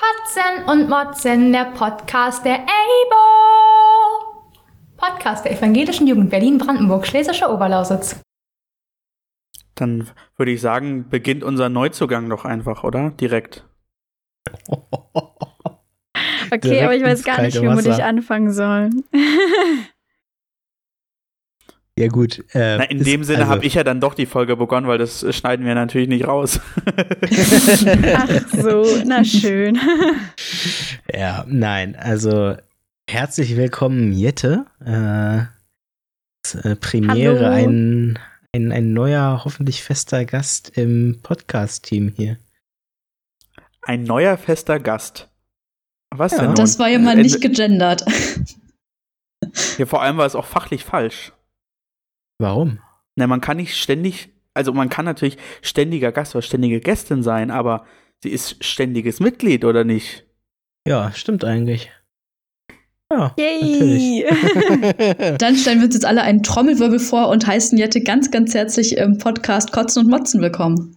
Kotzen und Motzen, der Podcast der EIBO. Podcast der Evangelischen Jugend Berlin-Brandenburg, Schlesische Oberlausitz. Dann würde ich sagen, beginnt unser Neuzugang doch einfach, oder? Direkt. Okay, Direkt aber ich weiß gar nicht, womit ich anfangen soll. Ja, gut. Äh, Na, in ist- dem Sinne also- habe ich ja dann doch die Folge begonnen, weil das äh, schneiden wir natürlich nicht raus. Ach so, na schön. Ja, nein, also herzlich willkommen, Jette. Äh, es, äh, Premiere, Hallo. ein, ein, ein neuer, hoffentlich fester Gast im Podcast-Team hier. Ein neuer fester Gast. Was Ja. denn? Das war ja mal Äh, nicht gegendert. Ja, vor allem war es auch fachlich falsch. Warum? Na, man kann nicht ständig, also man kann natürlich ständiger Gast oder ständige Gästin sein, aber sie ist ständiges Mitglied, oder nicht? Ja, stimmt eigentlich. Ja, Yay! natürlich. Dann stellen wir uns jetzt alle einen Trommelwirbel vor und heißen Jette ganz, ganz herzlich im Podcast Kotzen und Motzen willkommen.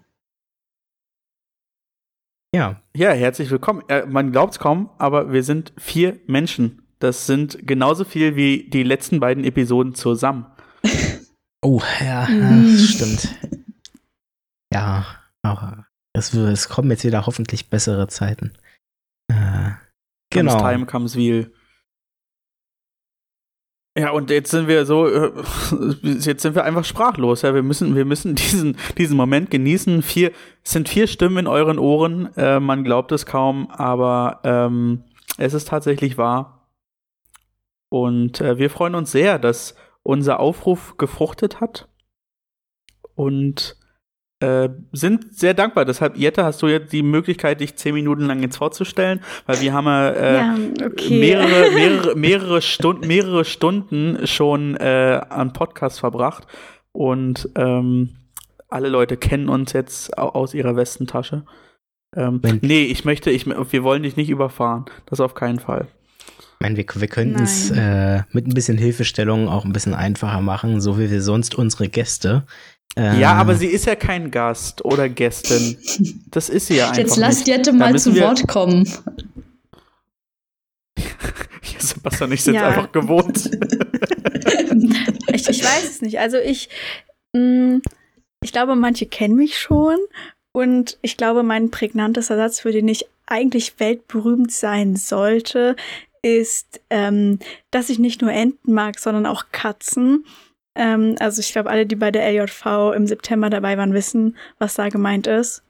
ja, Ja, herzlich willkommen. Äh, man glaubt's kaum, aber wir sind vier Menschen. Das sind genauso viel wie die letzten beiden Episoden zusammen. Oh, ja, Mhm. das stimmt. Ja, aber es, es kommen jetzt wieder hoffentlich bessere Zeiten. Äh, genau. Comes time, comes wheel. Ja, und jetzt sind wir so, äh, jetzt sind wir einfach sprachlos. Ja, wir müssen, wir müssen diesen, diesen Moment genießen. Vier, es sind vier Stimmen in euren Ohren. Äh, man glaubt es kaum, aber ähm, es ist tatsächlich wahr. Und äh, wir freuen uns sehr, dass unser Aufruf gefruchtet hat. Und äh, sind sehr dankbar. Deshalb, Jette, hast du jetzt die Möglichkeit, dich zehn Minuten lang jetzt vorzustellen, weil wir haben ja, äh, ja, okay. mehrere, mehrere, mehrere, Stunden, mehrere Stunden schon äh, an Podcast verbracht und ähm, alle Leute kennen uns jetzt au- aus ihrer Westentasche. Ähm, nee, ich möchte, ich, wir wollen dich nicht überfahren. Das auf keinen Fall. Meine, wir, wir könnten es äh, mit ein bisschen Hilfestellung auch ein bisschen einfacher machen, so wie wir sonst unsere Gäste. Äh, Ja, aber sie ist ja kein Gast oder Gästin. Das ist sie ja einfach Jetzt lasst nicht. Jette mal zu Wort kommen. Sebastian ich sind Ja. einfach gewohnt. Ich, ich weiß es nicht. Also ich, mh, ich glaube, manche kennen mich schon. Und ich glaube, mein prägnantester Satz, für den ich eigentlich weltberühmt sein sollte, ist, ähm, dass ich nicht nur Enten mag, sondern auch Katzen. Ähm, also ich glaube, alle, die bei der LJV im September dabei waren, wissen, was da gemeint ist.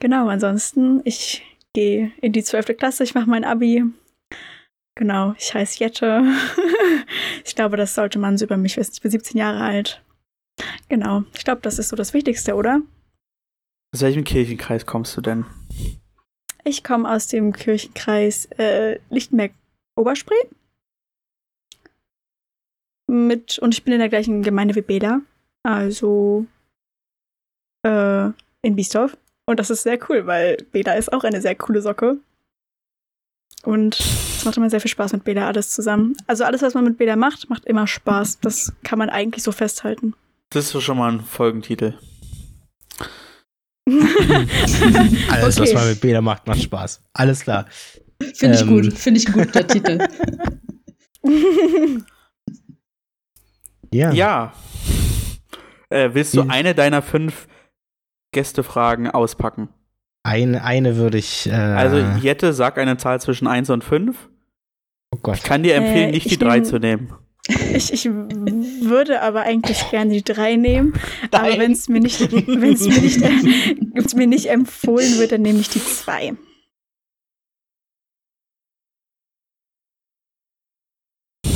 Genau, ansonsten, ich gehe in die 12. Klasse, ich mache mein Abi. Genau, ich heiße Jette. ich glaube, das sollte man so über mich wissen. Ich bin 17 Jahre alt. Genau, ich glaube, das ist so das Wichtigste, oder? Aus welchem Kirchenkreis kommst du denn? Ich komme aus dem Kirchenkreis äh, Lichtenberg-Oberspree. Mit, und ich bin in der gleichen Gemeinde wie Bela. Also äh, in Biesdorf. Und das ist sehr cool, weil Bela ist auch eine sehr coole Socke. Und es macht immer sehr viel Spaß mit Bela alles zusammen. Also alles, was man mit Bela macht, macht immer Spaß. Das kann man eigentlich so festhalten. Das ist schon mal ein Folgentitel. alles, was Okay. man mit Bela macht, macht Spaß. Alles klar. Finde ich Ähm. gut. Finde ich gut, der Titel. Ja. Ja. Äh, willst du Hm. eine deiner fünf Gästefragen auspacken? Eine, eine würde ich. Äh, Also, Jette, sag eine Zahl zwischen 1 und 5. oh Gott. Ich kann dir empfehlen, Äh, nicht ich die 3 nehm- zu nehmen. Ich, ich würde aber eigentlich gerne die drei nehmen. Aber wenn es mir nicht, wenn's mir nicht, wenn's mir nicht empfohlen wird, dann nehme ich die zwei.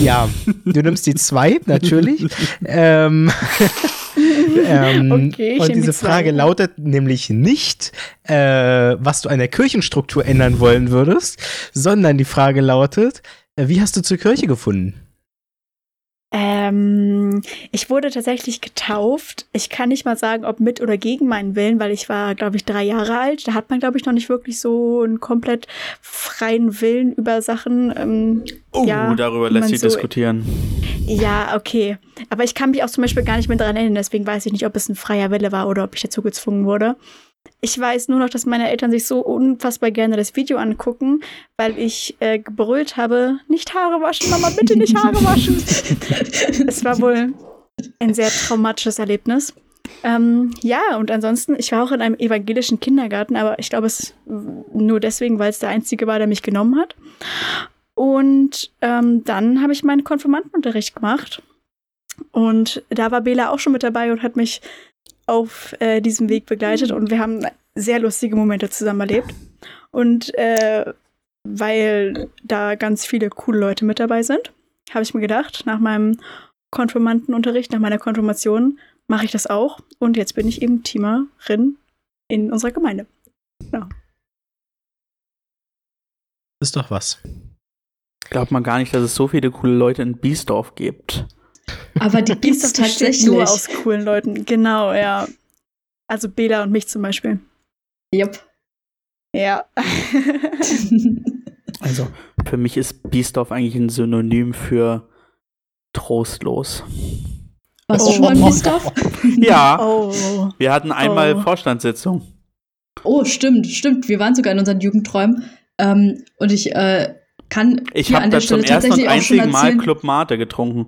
Ja, du nimmst die zwei, natürlich. ähm, ähm, Okay, und diese. Frage lautet nämlich nicht, äh, was du an der Kirchenstruktur ändern wollen würdest, sondern die Frage lautet, äh, wie hast du zur Kirche gefunden? Ähm, ich wurde tatsächlich getauft. Ich kann nicht mal sagen, ob mit oder gegen meinen Willen, weil ich war, glaube ich, drei Jahre alt. Da hat man, glaube ich, noch nicht wirklich so einen komplett freien Willen über Sachen. Ähm, Oh, ja, darüber lässt sich so- diskutieren. Ja, okay. Aber ich kann mich auch zum Beispiel gar nicht mehr daran erinnern, deswegen weiß ich nicht, ob es ein freier Wille war oder ob ich dazu gezwungen wurde. Ich weiß nur noch, dass meine Eltern sich so unfassbar gerne das Video angucken, weil ich äh, gebrüllt habe, nicht Haare waschen, Mama, bitte nicht Haare waschen. es war wohl ein sehr traumatisches Erlebnis. Ähm, ja, und ansonsten, ich war auch in einem evangelischen Kindergarten, aber ich glaube, es nur deswegen, weil es der einzige war, der mich genommen hat. Und ähm, dann habe ich meinen Konfirmandenunterricht gemacht. Und da war Bela auch schon mit dabei und hat mich auf äh, diesem Weg begleitet. Und wir haben sehr lustige Momente zusammen erlebt. Und äh, weil da ganz viele coole Leute mit dabei sind, habe ich mir gedacht, nach meinem Konfirmandenunterricht, nach meiner Konfirmation, mache ich das auch. Und jetzt bin ich eben Teamerin in unserer Gemeinde. Ja. Ist doch was. Glaubt man gar nicht, dass es so viele coole Leute in Biesdorf gibt. Aber die gibt es tatsächlich. nur aus coolen Leuten. Genau, ja. Also Bela und mich zum Beispiel. Jupp. Ja. Also, für mich ist Biesdorf eigentlich ein Synonym für trostlos. Warst du schon mal in Biesdorf? Ja, oh. wir hatten einmal Oh. Vorstandssitzung. Oh, stimmt, stimmt. Wir waren sogar in unseren Jugendträumen. Ähm, und ich äh, kann Ich hier habe an da zum ersten und einzigen Mal. Club Mate getrunken.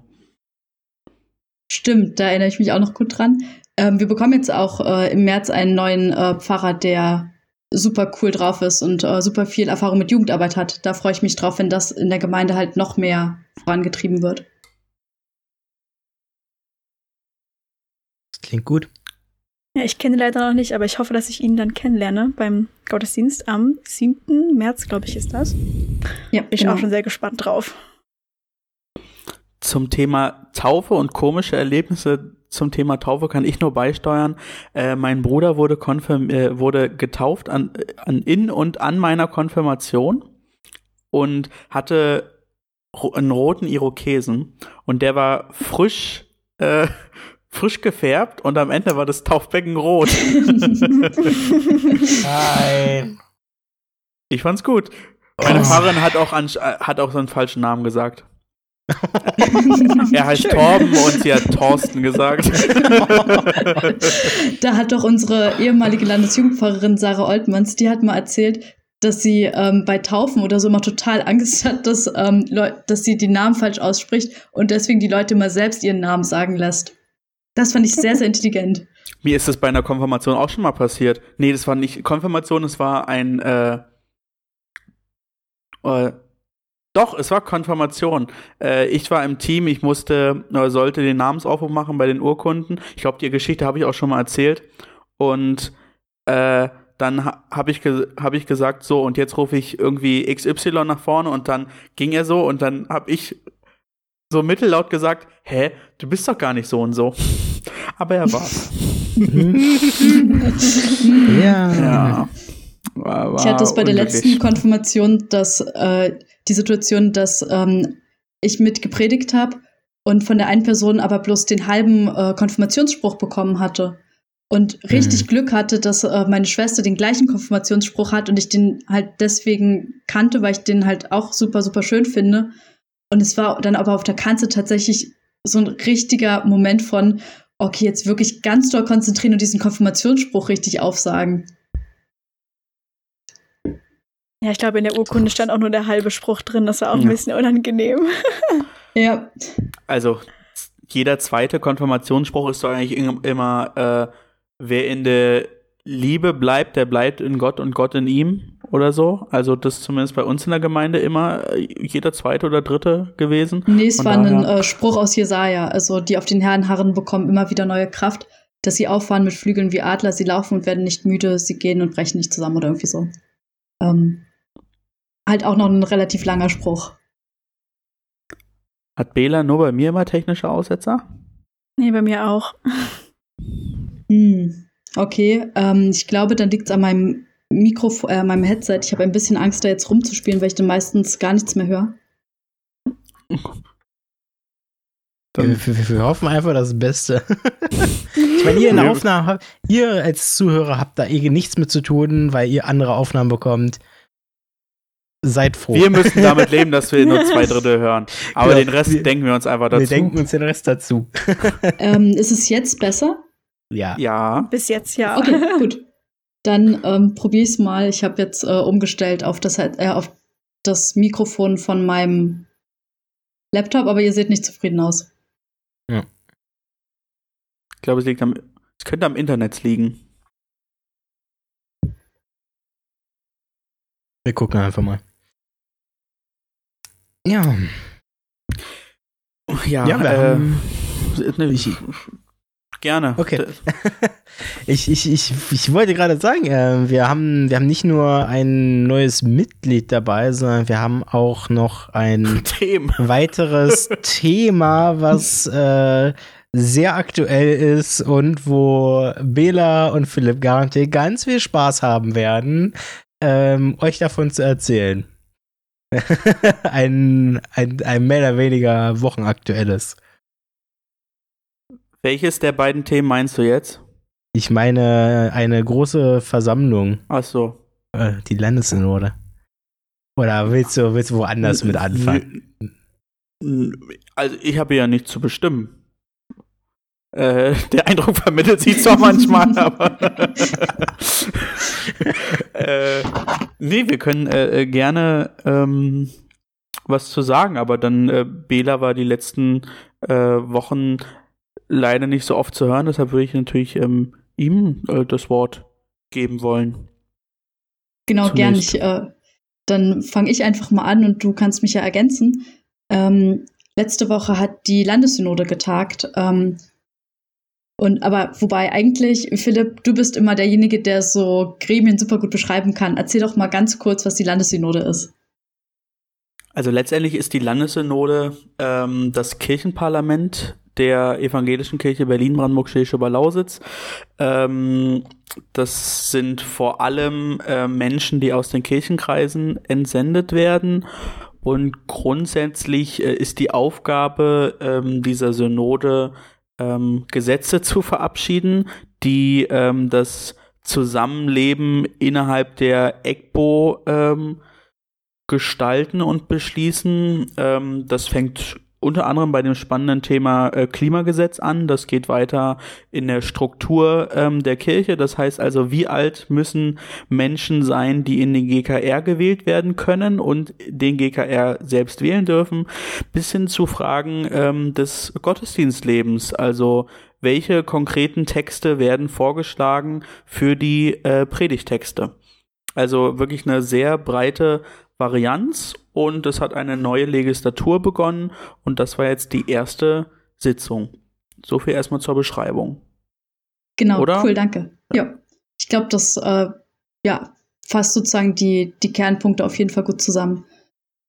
Stimmt, da erinnere ich mich auch noch gut dran. Ähm, wir bekommen jetzt auch äh, im März einen neuen äh, Pfarrer, der super cool drauf ist und äh, super viel Erfahrung mit Jugendarbeit hat. Da freue ich mich drauf, wenn das in der Gemeinde halt noch mehr vorangetrieben wird. Das klingt gut. Ja, ich kenne ihn leider noch nicht, aber ich hoffe, dass ich ihn dann kennenlerne beim Gottesdienst am 7. März, glaube ich, ist das. Bin Ja, ich genau. auch schon sehr gespannt drauf. Zum Thema Taufe und komische Erlebnisse zum Thema Taufe kann ich nur beisteuern. Äh, mein Bruder wurde, konfirm äh, wurde getauft an, an in und an meiner Konfirmation und hatte einen roten Irokesen und der war frisch äh, frisch gefärbt und am Ende war das Taufbecken rot. Nein. Ich fand's gut. Meine Oh. Pfarrerin hat auch, an, äh, hat auch so einen falschen Namen gesagt. er heißt Torben und sie hat Thorsten gesagt. Da hat doch unsere ehemalige Landesjugendpfarrerin Sarah Oltmanns, die hat mal erzählt, dass sie ähm, bei Taufen oder so immer total Angst hat, dass, ähm, dass sie die Namen falsch ausspricht und deswegen die Leute immer selbst ihren Namen sagen lässt. Das fand ich sehr, sehr intelligent. Mir ist das bei einer Konfirmation auch schon mal passiert. Nee, das war nicht Konfirmation, es war ein äh, äh, doch, es war Konfirmation. Äh, ich war im Team, ich musste, äh, sollte den Namensaufruf machen bei den Urkunden. Ich glaube, die Geschichte habe ich auch schon mal erzählt. Und äh, dann ha habe ich, hab ich gesagt, so, und jetzt rufe ich irgendwie XY nach vorne und dann ging er so und dann habe ich so mittellaut gesagt, hä, du bist doch gar nicht so und so. Aber er war's. ja. Ja. War, Ich hatte es bei der letzten Konfirmation, dass äh, die Situation, dass ähm, ich mit gepredigt habe und von der einen Person aber bloß den halben äh, Konfirmationsspruch bekommen hatte. Und richtig Mhm. Glück hatte, dass äh, meine Schwester den gleichen Konfirmationsspruch hat und ich den halt deswegen kannte, weil ich den halt auch super, super schön finde. Und es war dann aber auf der Kanzel tatsächlich so ein richtiger Moment von, okay, jetzt wirklich ganz doll konzentrieren und diesen Konfirmationsspruch richtig aufsagen. Ja, ich glaube, in der Urkunde stand auch nur der halbe Spruch drin. Das war auch ein Ja. bisschen unangenehm. Ja, Also, jeder zweite Konfirmationsspruch ist doch eigentlich im- immer, äh, wer in der Liebe bleibt, der bleibt in Gott und Gott in ihm oder so. Also, das ist zumindest bei uns in der Gemeinde immer äh, jeder zweite oder dritte gewesen. Nee, es Von war ein äh, Spruch aus Jesaja. Also, die auf den Herren harren bekommen immer wieder neue Kraft, dass sie auffahren mit Flügeln wie Adler, sie laufen und werden nicht müde, sie gehen und brechen nicht zusammen oder irgendwie so. Ähm, halt auch noch ein relativ langer Spruch. Hat Bela nur bei mir immer technische Aussetzer? Nee, bei mir auch. Hm, okay, ähm, ich glaube, dann liegt es an meinem Mikrofon, äh, meinem Headset. Ich habe ein bisschen Angst, da jetzt rumzuspielen, weil ich dann meistens gar nichts mehr höre. Wir, wir, wir hoffen einfach das Beste. ich meine, ihr in der Aufnahme ihr als Zuhörer habt da eh nichts mit zu tun, weil ihr andere Aufnahmen bekommt. Seid froh. Wir müssen damit leben, dass wir nur zwei Drittel hören. Aber Genau. den Rest Wir- denken wir uns einfach dazu. Wir denken uns den Rest dazu. ähm, ist es jetzt besser? Ja. ja. Bis jetzt ja. Okay, gut. Dann ähm, probiere ich es mal. Ich habe jetzt äh, umgestellt auf das, äh, auf das Mikrofon von meinem Laptop, aber ihr seht nicht zufrieden aus. Ja. Ich glaube, es liegt am, es könnte am Internet liegen. Wir gucken einfach mal. Ja. Ja, ja äh, ne, ich, gerne. Okay. ich, ich, ich, ich wollte gerade sagen, äh, wir, haben, wir haben nicht nur ein neues Mitglied dabei, sondern wir haben auch noch ein Thema. weiteres Thema, was äh, sehr aktuell ist und wo Bela und Philipp garantiert ganz viel Spaß haben werden, ähm, euch davon zu erzählen. Ein, ein, ein mehr oder weniger wochenaktuelles. Welches der beiden Themen meinst du jetzt? Ich meine eine große Versammlung. Ach so. Äh, die Landessynode. Oder willst du, willst du woanders mit anfangen? Also ich habe ja nichts zu bestimmen. Äh, der Eindruck vermittelt sich zwar manchmal, aber äh, nee, wir können äh, gerne ähm, was zu sagen, aber dann äh, Bela war die letzten äh, Wochen leider nicht so oft zu hören, deshalb würde ich natürlich ähm, ihm äh, das Wort geben wollen. Genau, gern. Ich, äh, dann fange ich einfach mal an und du kannst mich ja ergänzen. Ähm, letzte Woche hat die Landessynode getagt. Ähm, und aber wobei eigentlich, Philipp, du bist immer derjenige, der so Gremien super gut beschreiben kann. Erzähl doch mal ganz kurz, was die Landessynode ist. Also letztendlich ist die Landessynode ähm, das Kirchenparlament der Evangelischen Kirche Berlin-Brandenburg-Schleswig-Lausitz. Ähm, das sind vor allem äh, Menschen, die aus den Kirchenkreisen entsendet werden. Und grundsätzlich äh, ist die Aufgabe ähm, dieser Synode, ähm, Gesetze zu verabschieden, die ähm, das Zusammenleben innerhalb der EGBO ähm, gestalten und beschließen. Ähm, das fängt unter anderem bei dem spannenden Thema äh, Klimagesetz an. Das geht weiter in der Struktur ähm, der Kirche. Das heißt also, wie alt müssen Menschen sein, die in den GKR gewählt werden können und den GKR selbst wählen dürfen, bis hin zu Fragen ähm, des Gottesdienstlebens. Also welche konkreten Texte werden vorgeschlagen für die äh, Predigtexte? Also wirklich eine sehr breite Varianz und es hat eine neue Legislatur begonnen und das war jetzt die erste Sitzung. So viel erstmal zur Beschreibung. Genau, Oder? cool, danke. Ja, ich glaube, das äh, ja, fasst sozusagen die, die Kernpunkte auf jeden Fall gut zusammen.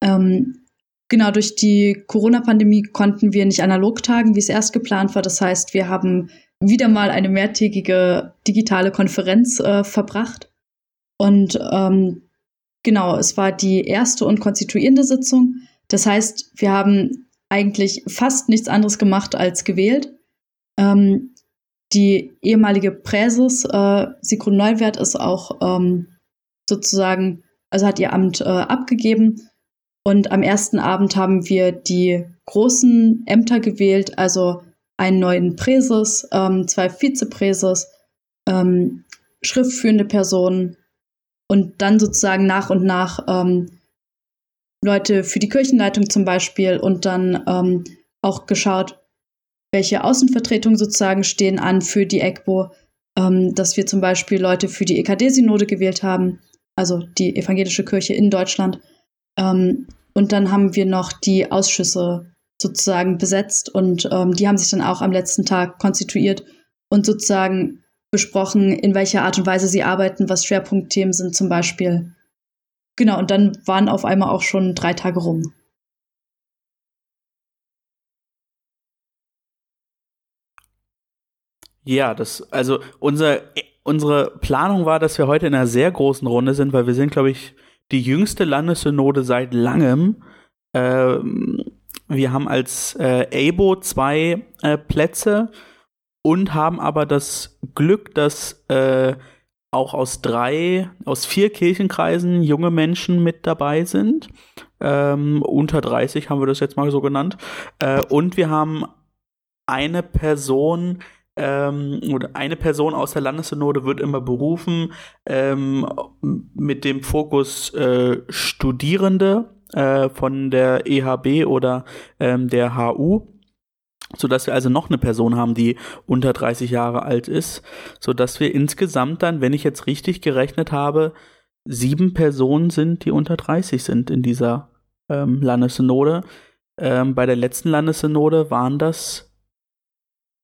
Ähm, genau, durch die Corona-Pandemie konnten wir nicht analog tagen, wie es erst geplant war. Das heißt, wir haben wieder mal eine mehrtägige digitale Konferenz äh, verbracht. Und ähm, Genau, es war die erste und konstituierende Sitzung. Das heißt, wir haben eigentlich fast nichts anderes gemacht als gewählt. Ähm, die ehemalige Präses, äh, Sigrun Neuwert, ist auch ähm, sozusagen, also hat ihr Amt äh, abgegeben. Und am ersten Abend haben wir die großen Ämter gewählt, also einen neuen Präses, ähm, zwei Vizepräses, ähm, schriftführende Personen, und dann sozusagen nach und nach ähm, Leute für die Kirchenleitung zum Beispiel und dann ähm, auch geschaut, welche Außenvertretungen sozusagen stehen an für die EGBO, ähm, dass wir zum Beispiel Leute für die EKD-Synode gewählt haben, also die evangelische Kirche in Deutschland. Ähm, und dann haben wir noch die Ausschüsse sozusagen besetzt und ähm, die haben sich dann auch am letzten Tag konstituiert und sozusagen besprochen, in welcher Art und Weise sie arbeiten, was Schwerpunktthemen sind zum Beispiel. Genau, und dann waren auf einmal auch schon drei Tage rum. Ja, das, also unser, unsere Planung war, dass wir heute in einer sehr großen Runde sind, weil wir sind, glaube ich, die jüngste Landessynode seit langem. Ähm, wir haben als äh, ABO zwei äh, Plätze und haben aber das Glück, dass äh, auch aus drei, aus vier Kirchenkreisen junge Menschen mit dabei sind. Ähm, unter 30 haben wir das jetzt mal so genannt. Äh, und wir haben eine Person, ähm, oder eine Person aus der Landessynode wird immer berufen ähm, mit dem Fokus äh, Studierende äh, von der EHB oder ähm, der HU so dass wir also noch eine Person haben, die unter 30 Jahre alt ist, so dass wir insgesamt dann, wenn ich jetzt richtig gerechnet habe, sieben Personen sind, die unter 30 sind in dieser ähm, Landessynode. Ähm, bei der letzten Landessynode waren das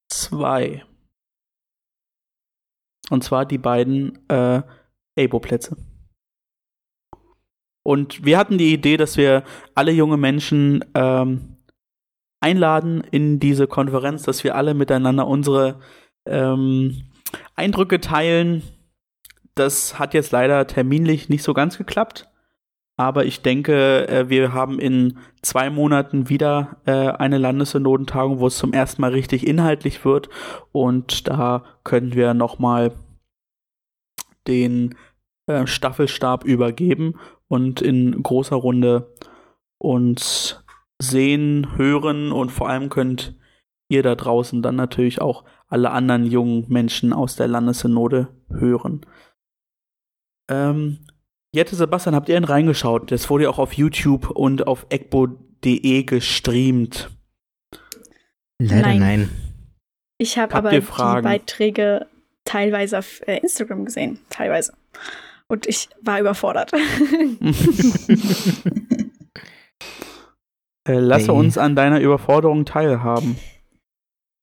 zwei. Und zwar die beiden äh, ABO-Plätze. Und wir hatten die Idee, dass wir alle junge Menschen ähm, einladen in diese Konferenz, dass wir alle miteinander unsere ähm, Eindrücke teilen. Das hat jetzt leider terminlich nicht so ganz geklappt. Aber ich denke, äh, wir haben in zwei Monaten wieder äh, eine Landessynodentagung, wo es zum ersten Mal richtig inhaltlich wird. Und da können wir nochmal den äh, Staffelstab übergeben und in großer Runde uns sehen, hören und vor allem könnt ihr da draußen dann natürlich auch alle anderen jungen Menschen aus der Landessynode hören. Ähm, Jette Sebastian, habt ihr ihn reingeschaut? Das wurde ja auch auf YouTube und auf ecbo.de gestreamt. Leider nein. nein. Ich habe aber die Beiträge teilweise auf äh, Instagram gesehen, teilweise. Und ich war überfordert. Äh, lasse hey. uns an deiner Überforderung teilhaben.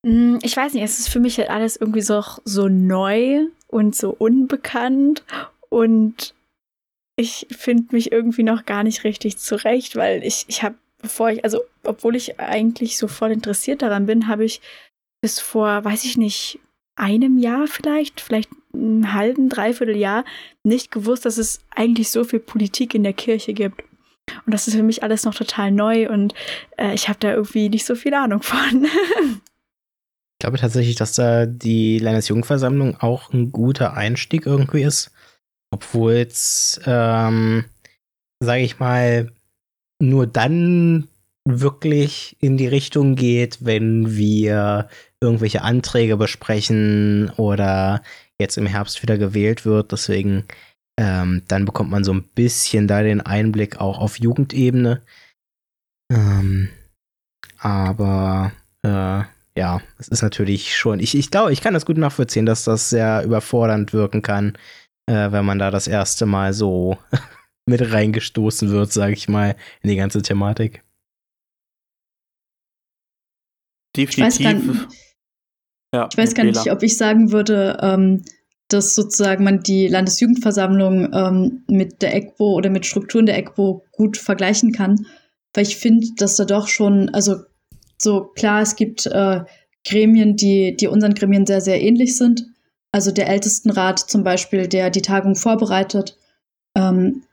Mm, ich weiß nicht, es ist für mich halt alles irgendwie so, so neu und so unbekannt und ich finde mich irgendwie noch gar nicht richtig zurecht, weil ich, ich habe, bevor ich, also obwohl ich eigentlich so voll interessiert daran bin, habe ich bis vor, weiß ich nicht, einem Jahr vielleicht, vielleicht einen halben, dreiviertel Jahr nicht gewusst, dass es eigentlich so viel Politik in der Kirche gibt. Und das ist für mich alles noch total neu und äh, ich habe da irgendwie nicht so viel Ahnung von. ich glaube tatsächlich, dass da die Landesjugendversammlung auch ein guter Einstieg irgendwie ist. Obwohl es, ähm, sage ich mal, nur dann wirklich in die Richtung geht, wenn wir irgendwelche Anträge besprechen oder jetzt im Herbst wieder gewählt wird. Deswegen ähm, dann bekommt man so ein bisschen da den Einblick auch auf Jugendebene. Ähm, aber äh, ja, es ist natürlich schon. Ich, ich glaube, ich kann das gut nachvollziehen, dass das sehr überfordernd wirken kann, äh, wenn man da das erste Mal so mit reingestoßen wird, sage ich mal, in die ganze Thematik. Definitiv. Ich weiß gar nicht, ja, ich weiß gar nicht ob ich sagen würde, ähm, dass sozusagen man die Landesjugendversammlung ähm, mit der EGBO oder mit Strukturen der EGBO gut vergleichen kann. Weil ich finde, dass da doch schon, also so klar, es gibt äh, Gremien, die, die unseren Gremien sehr, sehr ähnlich sind. Also der Ältestenrat zum Beispiel, der die Tagung vorbereitet. Ähm,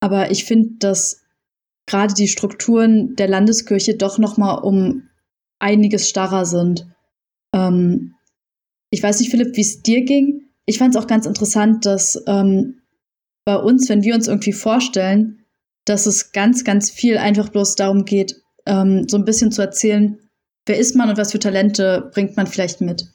aber ich finde, dass gerade die Strukturen der Landeskirche doch noch mal um einiges starrer sind. Ähm, ich weiß nicht, Philipp, wie es dir ging, ich fand es auch ganz interessant, dass ähm, bei uns, wenn wir uns irgendwie vorstellen, dass es ganz, ganz viel einfach bloß darum geht, ähm, so ein bisschen zu erzählen, wer ist man und was für Talente bringt man vielleicht mit.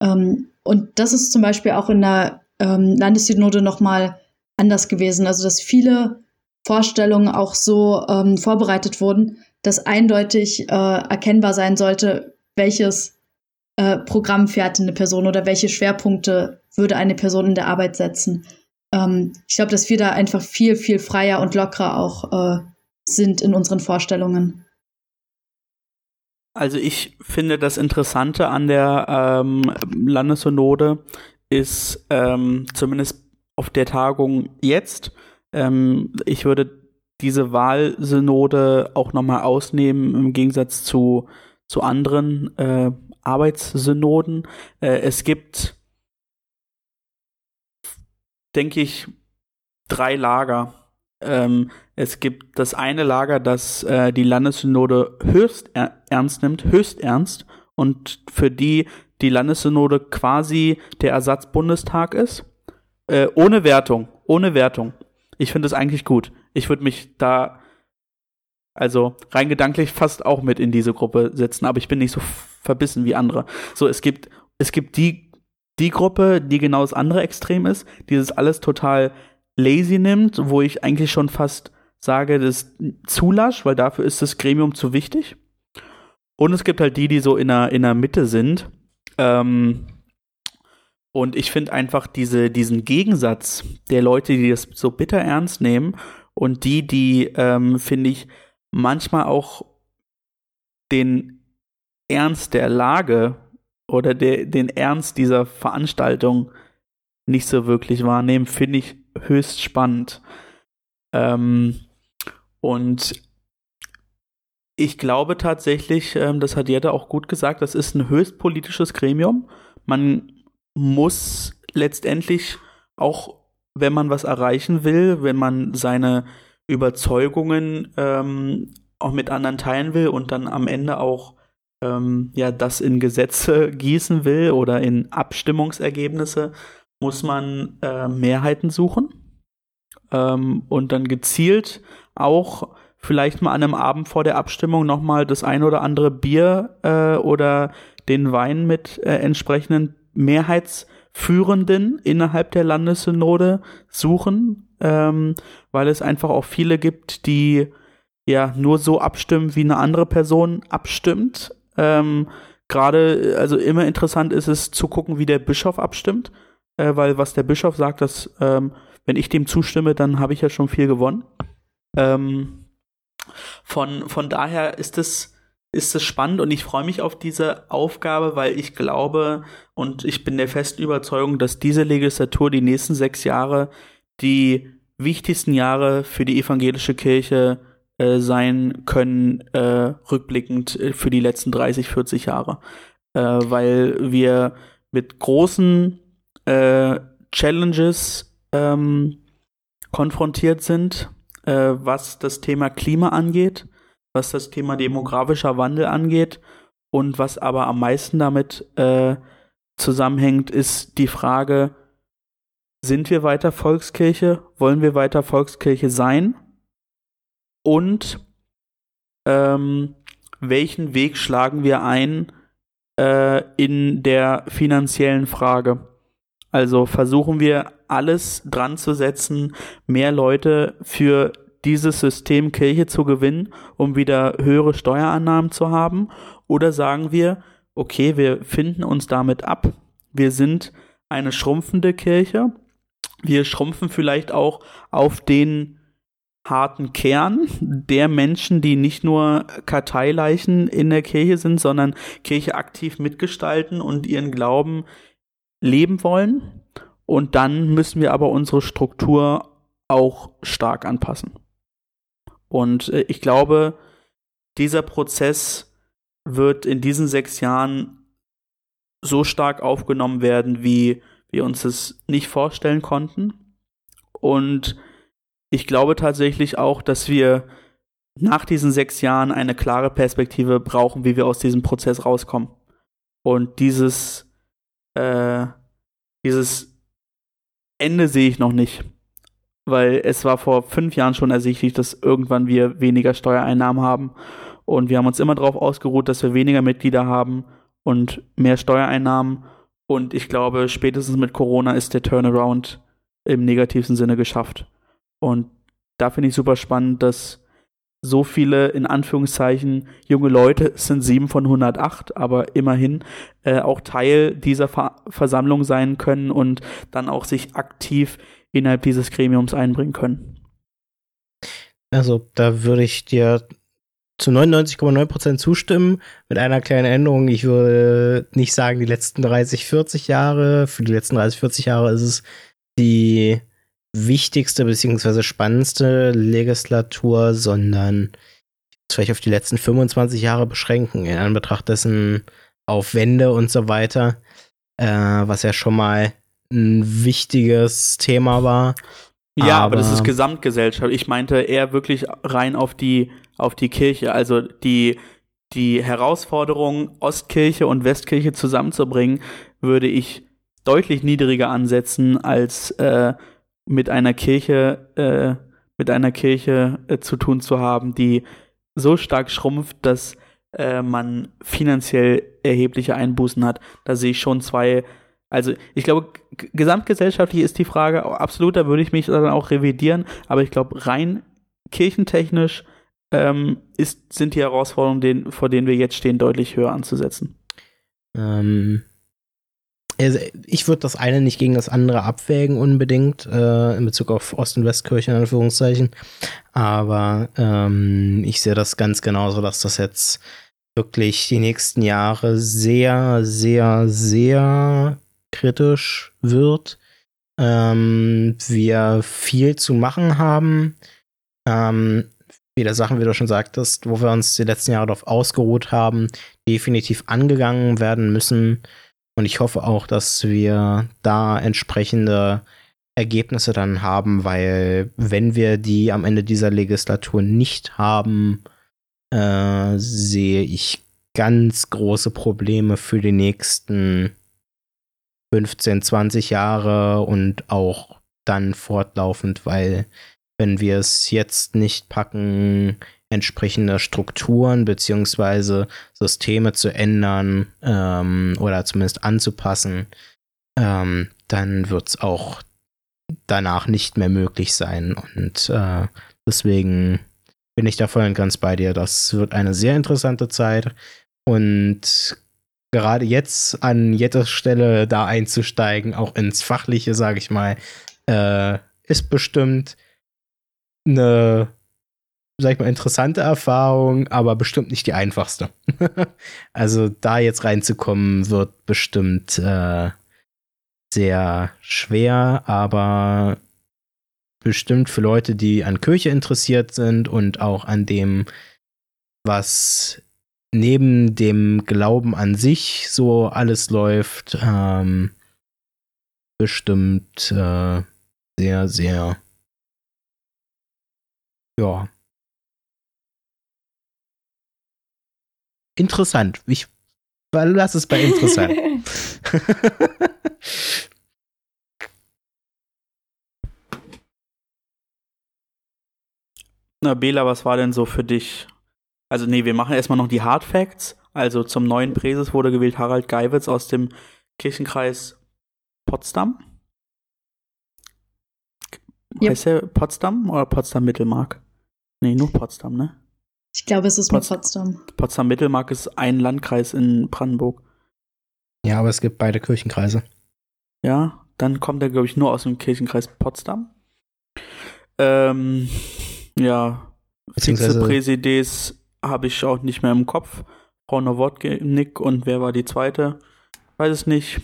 Ähm, und das ist zum Beispiel auch in der ähm, Landessynode nochmal anders gewesen. Also, dass viele Vorstellungen auch so ähm, vorbereitet wurden, dass eindeutig äh, erkennbar sein sollte, welches äh, Programm fährt eine Person oder welche Schwerpunkte würde eine Person in der Arbeit setzen. Ähm, ich glaube, dass wir da einfach viel, viel freier und lockerer auch äh, sind in unseren Vorstellungen. Also ich finde das Interessante an der ähm, Landessynode ist ähm, zumindest auf der Tagung jetzt, ähm, ich würde diese Wahlsynode auch nochmal ausnehmen im Gegensatz zu, zu anderen äh, Arbeitssynoden. Äh, es gibt denke ich, drei Lager. Ähm, es gibt das eine Lager, das äh, die Landessynode höchst er ernst nimmt, höchst ernst und für die die Landessynode quasi der Ersatzbundestag ist. Äh, ohne Wertung, ohne Wertung. Ich finde es eigentlich gut. Ich würde mich da also rein gedanklich fast auch mit in diese Gruppe setzen, aber ich bin nicht so verbissen wie andere. So, es gibt es gibt die, die Gruppe, die genau das andere Extrem ist, die das alles total lazy nimmt, wo ich eigentlich schon fast sage, das ist zu lasch, weil dafür ist das Gremium zu wichtig. Und es gibt halt die, die so in der, in der Mitte sind. Ähm, und ich finde einfach diese, diesen Gegensatz der Leute, die das so bitter ernst nehmen und die, die, ähm, finde ich, manchmal auch den Ernst der Lage oder de, den Ernst dieser Veranstaltung nicht so wirklich wahrnehmen, finde ich höchst spannend. Ähm, und ich glaube tatsächlich, ähm, das hat Jette auch gut gesagt, das ist ein höchst politisches Gremium. Man muss letztendlich auch, wenn man was erreichen will, wenn man seine Überzeugungen ähm, auch mit anderen teilen will und dann am Ende auch ähm, ja das in Gesetze gießen will oder in Abstimmungsergebnisse, muss man äh, Mehrheiten suchen ähm, und dann gezielt auch vielleicht mal an einem Abend vor der Abstimmung nochmal das ein oder andere Bier äh, oder den Wein mit äh, entsprechenden Mehrheitsführenden innerhalb der Landessynode suchen, ähm, weil es einfach auch viele gibt, die ja nur so abstimmen, wie eine andere Person abstimmt. Ähm, Gerade, also immer interessant ist es zu gucken, wie der Bischof abstimmt, äh, weil was der Bischof sagt, dass ähm, wenn ich dem zustimme, dann habe ich ja schon viel gewonnen. Ähm, von, von daher ist es, ist es spannend und ich freue mich auf diese Aufgabe, weil ich glaube und ich bin der festen Überzeugung, dass diese Legislatur die nächsten sechs Jahre die wichtigsten Jahre für die evangelische Kirche äh, sein können, äh, rückblickend äh, für die letzten 30, 40 Jahre. Äh, weil wir mit großen äh, Challenges ähm, konfrontiert sind, äh, was das Thema Klima angeht, was das Thema demografischer Wandel angeht und was aber am meisten damit äh, zusammenhängt, ist die Frage, sind wir weiter Volkskirche? Wollen wir weiter Volkskirche sein? Und ähm, welchen Weg schlagen wir ein äh, in der finanziellen Frage? Also versuchen wir alles dran zu setzen, mehr Leute für dieses System Kirche zu gewinnen, um wieder höhere Steuerannahmen zu haben? Oder sagen wir, okay, wir finden uns damit ab, wir sind eine schrumpfende Kirche, wir schrumpfen vielleicht auch auf den harten Kern der Menschen, die nicht nur Karteileichen in der Kirche sind, sondern Kirche aktiv mitgestalten und ihren Glauben leben wollen. Und dann müssen wir aber unsere Struktur auch stark anpassen. Und äh, ich glaube, dieser Prozess wird in diesen sechs Jahren so stark aufgenommen werden, wie wir uns es nicht vorstellen konnten. Und ich glaube tatsächlich auch, dass wir nach diesen sechs Jahren eine klare Perspektive brauchen, wie wir aus diesem Prozess rauskommen. Und dieses, äh, dieses Ende sehe ich noch nicht. Weil es war vor fünf Jahren schon ersichtlich, dass irgendwann wir weniger Steuereinnahmen haben. Und wir haben uns immer darauf ausgeruht, dass wir weniger Mitglieder haben und mehr Steuereinnahmen. Und ich glaube, spätestens mit Corona ist der Turnaround im negativsten Sinne geschafft. Und da finde ich super spannend, dass so viele, in Anführungszeichen, junge Leute, es sind sieben von 108, aber immerhin äh, auch Teil dieser Ver Versammlung sein können und dann auch sich aktiv innerhalb dieses Gremiums einbringen können. Also, da würde ich dir zu 99,9% zustimmen, mit einer kleinen Änderung. Ich würde nicht sagen, die letzten 30, 40 Jahre. Für die letzten 30, 40 Jahre ist es die wichtigste bzw. spannendste Legislatur, sondern vielleicht auf die letzten 25 Jahre beschränken, in Anbetracht dessen auf Wände und so weiter, äh, was ja schon mal ein wichtiges Thema war. Ja, aber, aber das ist Gesamtgesellschaft. Ich meinte eher wirklich rein auf die, auf die Kirche, also die, die Herausforderung, Ostkirche und Westkirche zusammenzubringen, würde ich deutlich niedriger ansetzen als äh, mit einer Kirche, äh, mit einer Kirche äh, zu tun zu haben, die so stark schrumpft, dass äh, man finanziell erhebliche Einbußen hat. Da sehe ich schon zwei. Also ich glaube, gesamtgesellschaftlich ist die Frage absolut, da würde ich mich dann auch revidieren, aber ich glaube, rein kirchentechnisch ähm, ist, sind die Herausforderungen, den, vor denen wir jetzt stehen, deutlich höher anzusetzen. Ähm, ich würde das eine nicht gegen das andere abwägen unbedingt äh, in Bezug auf Ost- und Westkirche in Anführungszeichen. Aber ähm, ich sehe das ganz genauso, dass das jetzt wirklich die nächsten Jahre sehr, sehr, sehr kritisch wird. Ähm, wir viel zu machen haben. Ähm, viele Sachen, wie du schon sagtest, wo wir uns die letzten Jahre darauf ausgeruht haben, definitiv angegangen werden müssen. Und ich hoffe auch, dass wir da entsprechende Ergebnisse dann haben, weil wenn wir die am Ende dieser Legislatur nicht haben, äh, sehe ich ganz große Probleme für die nächsten 15, 20 Jahre und auch dann fortlaufend, weil wenn wir es jetzt nicht packen, entsprechende Strukturen beziehungsweise Systeme zu ändern ähm, oder zumindest anzupassen, ähm, dann wird es auch danach nicht mehr möglich sein. Und äh, deswegen bin ich da voll und ganz bei dir. Das wird eine sehr interessante Zeit. Und gerade jetzt an jeder Stelle da einzusteigen, auch ins Fachliche, sage ich mal, äh, ist bestimmt eine sag ich mal, interessante Erfahrung, aber bestimmt nicht die einfachste. also da jetzt reinzukommen, wird bestimmt äh, sehr schwer, aber bestimmt für Leute, die an Kirche interessiert sind und auch an dem, was neben dem Glauben an sich so alles läuft, ähm, bestimmt äh, sehr, sehr ja, interessant. Ich lass es bei interessant. Na, Bela, was war denn so für dich? Also, nee, wir machen erstmal noch die Hard Facts. Also, zum neuen Präses wurde gewählt Harald Geiwitz aus dem Kirchenkreis Potsdam. Yep. Heißt er Potsdam oder Potsdam-Mittelmark? Nee, nur Potsdam, ne? Ich glaube, es ist Pots nur Potsdam. Potsdam-Mittelmark ist ein Landkreis in Brandenburg. Ja, aber es gibt beide Kirchenkreise. Ja, dann kommt er, glaube ich, nur aus dem Kirchenkreis Potsdam. Ähm, ja, Vizepräsides habe ich auch nicht mehr im Kopf. Frau Nowotnik und wer war die zweite? Weiß es nicht.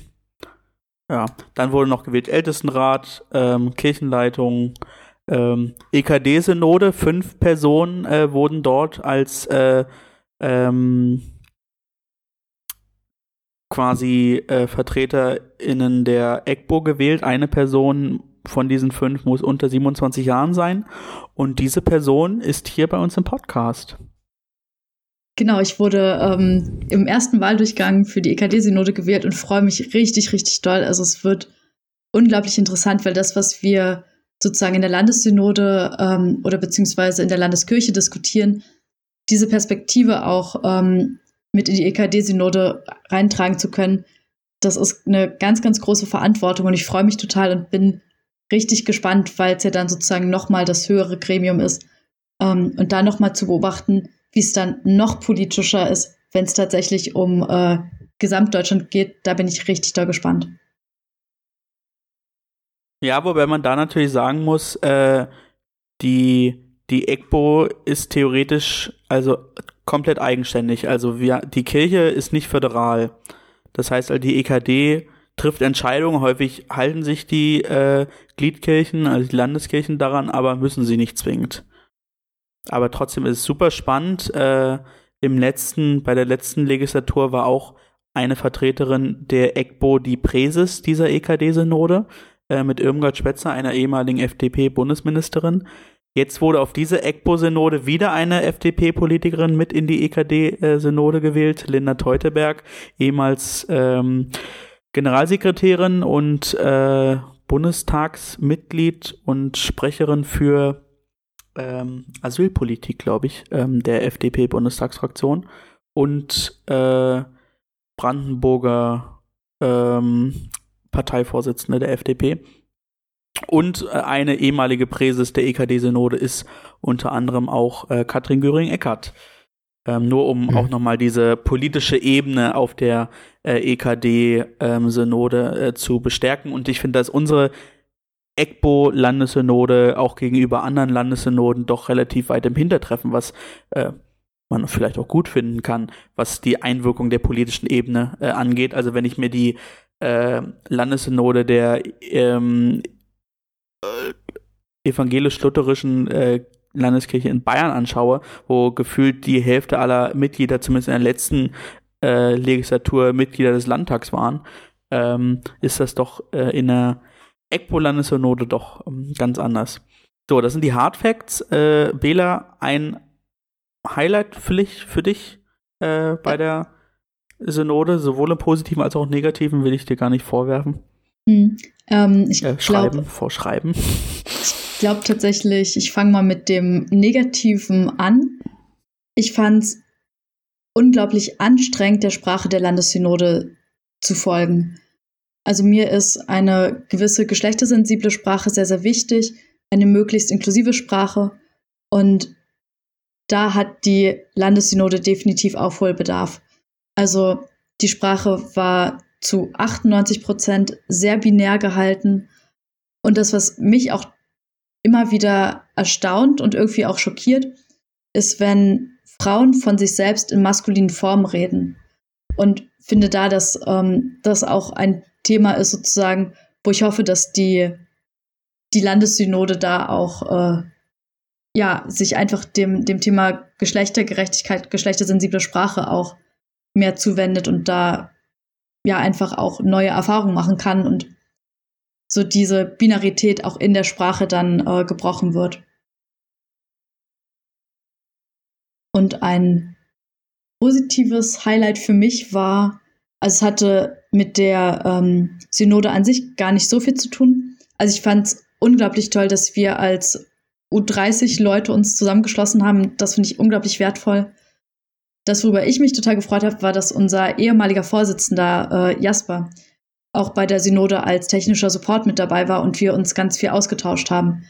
Ja, dann wurde noch gewählt Ältestenrat, ähm, Kirchenleitung, ähm, EKD-Synode, fünf Personen äh, wurden dort als äh, ähm, quasi äh, VertreterInnen der EGBO gewählt. Eine Person von diesen fünf muss unter 27 Jahren sein. Und diese Person ist hier bei uns im Podcast. Genau, ich wurde ähm, im ersten Wahldurchgang für die EKD-Synode gewählt und freue mich richtig, richtig doll. Also es wird unglaublich interessant, weil das, was wir sozusagen in der Landessynode ähm, oder beziehungsweise in der Landeskirche diskutieren, diese Perspektive auch ähm, mit in die EKD-Synode reintragen zu können, das ist eine ganz, ganz große Verantwortung und ich freue mich total und bin richtig gespannt, weil es ja dann sozusagen nochmal das höhere Gremium ist ähm, und da nochmal zu beobachten, wie es dann noch politischer ist, wenn es tatsächlich um äh, Gesamtdeutschland geht. Da bin ich richtig da gespannt. Ja, wobei man da natürlich sagen muss, äh, die, die EGBO ist theoretisch also komplett eigenständig. Also wir, die Kirche ist nicht föderal. Das heißt, die EKD trifft Entscheidungen. Häufig halten sich die äh, Gliedkirchen, also die Landeskirchen daran, aber müssen sie nicht zwingend. Aber trotzdem ist es super spannend. Äh, Im letzten, bei der letzten Legislatur war auch eine Vertreterin der EGBO die Präses dieser EKD-Synode. Äh, mit Irmgard Spetzer, einer ehemaligen FDP-Bundesministerin. Jetzt wurde auf diese EGBO-Synode wieder eine FDP-Politikerin mit in die EKD-Synode gewählt, Linda Teuteberg, ehemals ähm, Generalsekretärin und äh, Bundestagsmitglied und Sprecherin für ähm, Asylpolitik, glaube ich, ähm, der FDP-Bundestagsfraktion. und äh, Brandenburger ähm, Parteivorsitzende der FDP. Und äh, eine ehemalige Präses der EKD-Synode ist unter anderem auch äh, Katrin Göring-Eckardt. Ähm, nur um mhm. auch nochmal diese politische Ebene auf der äh, EKD-Synode ähm, äh, zu bestärken. Und ich finde, dass unsere EGBO-Landessynode auch gegenüber anderen Landessynoden doch relativ weit im Hintertreffen, was äh, man vielleicht auch gut finden kann, was die Einwirkung der politischen Ebene äh, angeht. Also wenn ich mir die äh, Landessynode der ähm, äh, evangelisch-lutherischen äh, Landeskirche in Bayern anschaue, wo gefühlt die Hälfte aller Mitglieder, zumindest in der letzten äh, Legislatur, Mitglieder des Landtags waren, ähm, ist das doch äh, in der EGPO-Landessynode doch ähm, ganz anders. So, das sind die Hard Facts. Äh, Bela, ein Highlight für dich, für dich äh, bei der Synode, sowohl im Positiven als auch im Negativen, will ich dir gar nicht vorwerfen. Hm. Ähm, ich äh, schreiben, vorschreiben. Ich glaube tatsächlich, ich fange mal mit dem Negativen an. Ich fand es unglaublich anstrengend, der Sprache der Landessynode zu folgen. Also mir ist eine gewisse geschlechtersensible Sprache sehr, sehr wichtig, eine möglichst inklusive Sprache. Und da hat die Landessynode definitiv Aufholbedarf. Also die Sprache war zu 98 Prozent sehr binär gehalten. Und das, was mich auch immer wieder erstaunt und irgendwie auch schockiert, ist, wenn Frauen von sich selbst in maskulinen Formen reden. Und finde da, dass ähm, das auch ein Thema ist, sozusagen, wo ich hoffe, dass die, die Landessynode da auch äh, ja, sich einfach dem, dem Thema Geschlechtergerechtigkeit, geschlechtersensible Sprache auch mehr zuwendet und da ja einfach auch neue Erfahrungen machen kann und so diese Binarität auch in der Sprache dann äh, gebrochen wird. Und ein positives Highlight für mich war, also es hatte mit der ähm, Synode an sich gar nicht so viel zu tun. Also ich fand es unglaublich toll, dass wir als U30 Leute uns zusammengeschlossen haben. Das finde ich unglaublich wertvoll. Das, worüber ich mich total gefreut habe, war, dass unser ehemaliger Vorsitzender äh, Jasper auch bei der Synode als technischer Support mit dabei war und wir uns ganz viel ausgetauscht haben,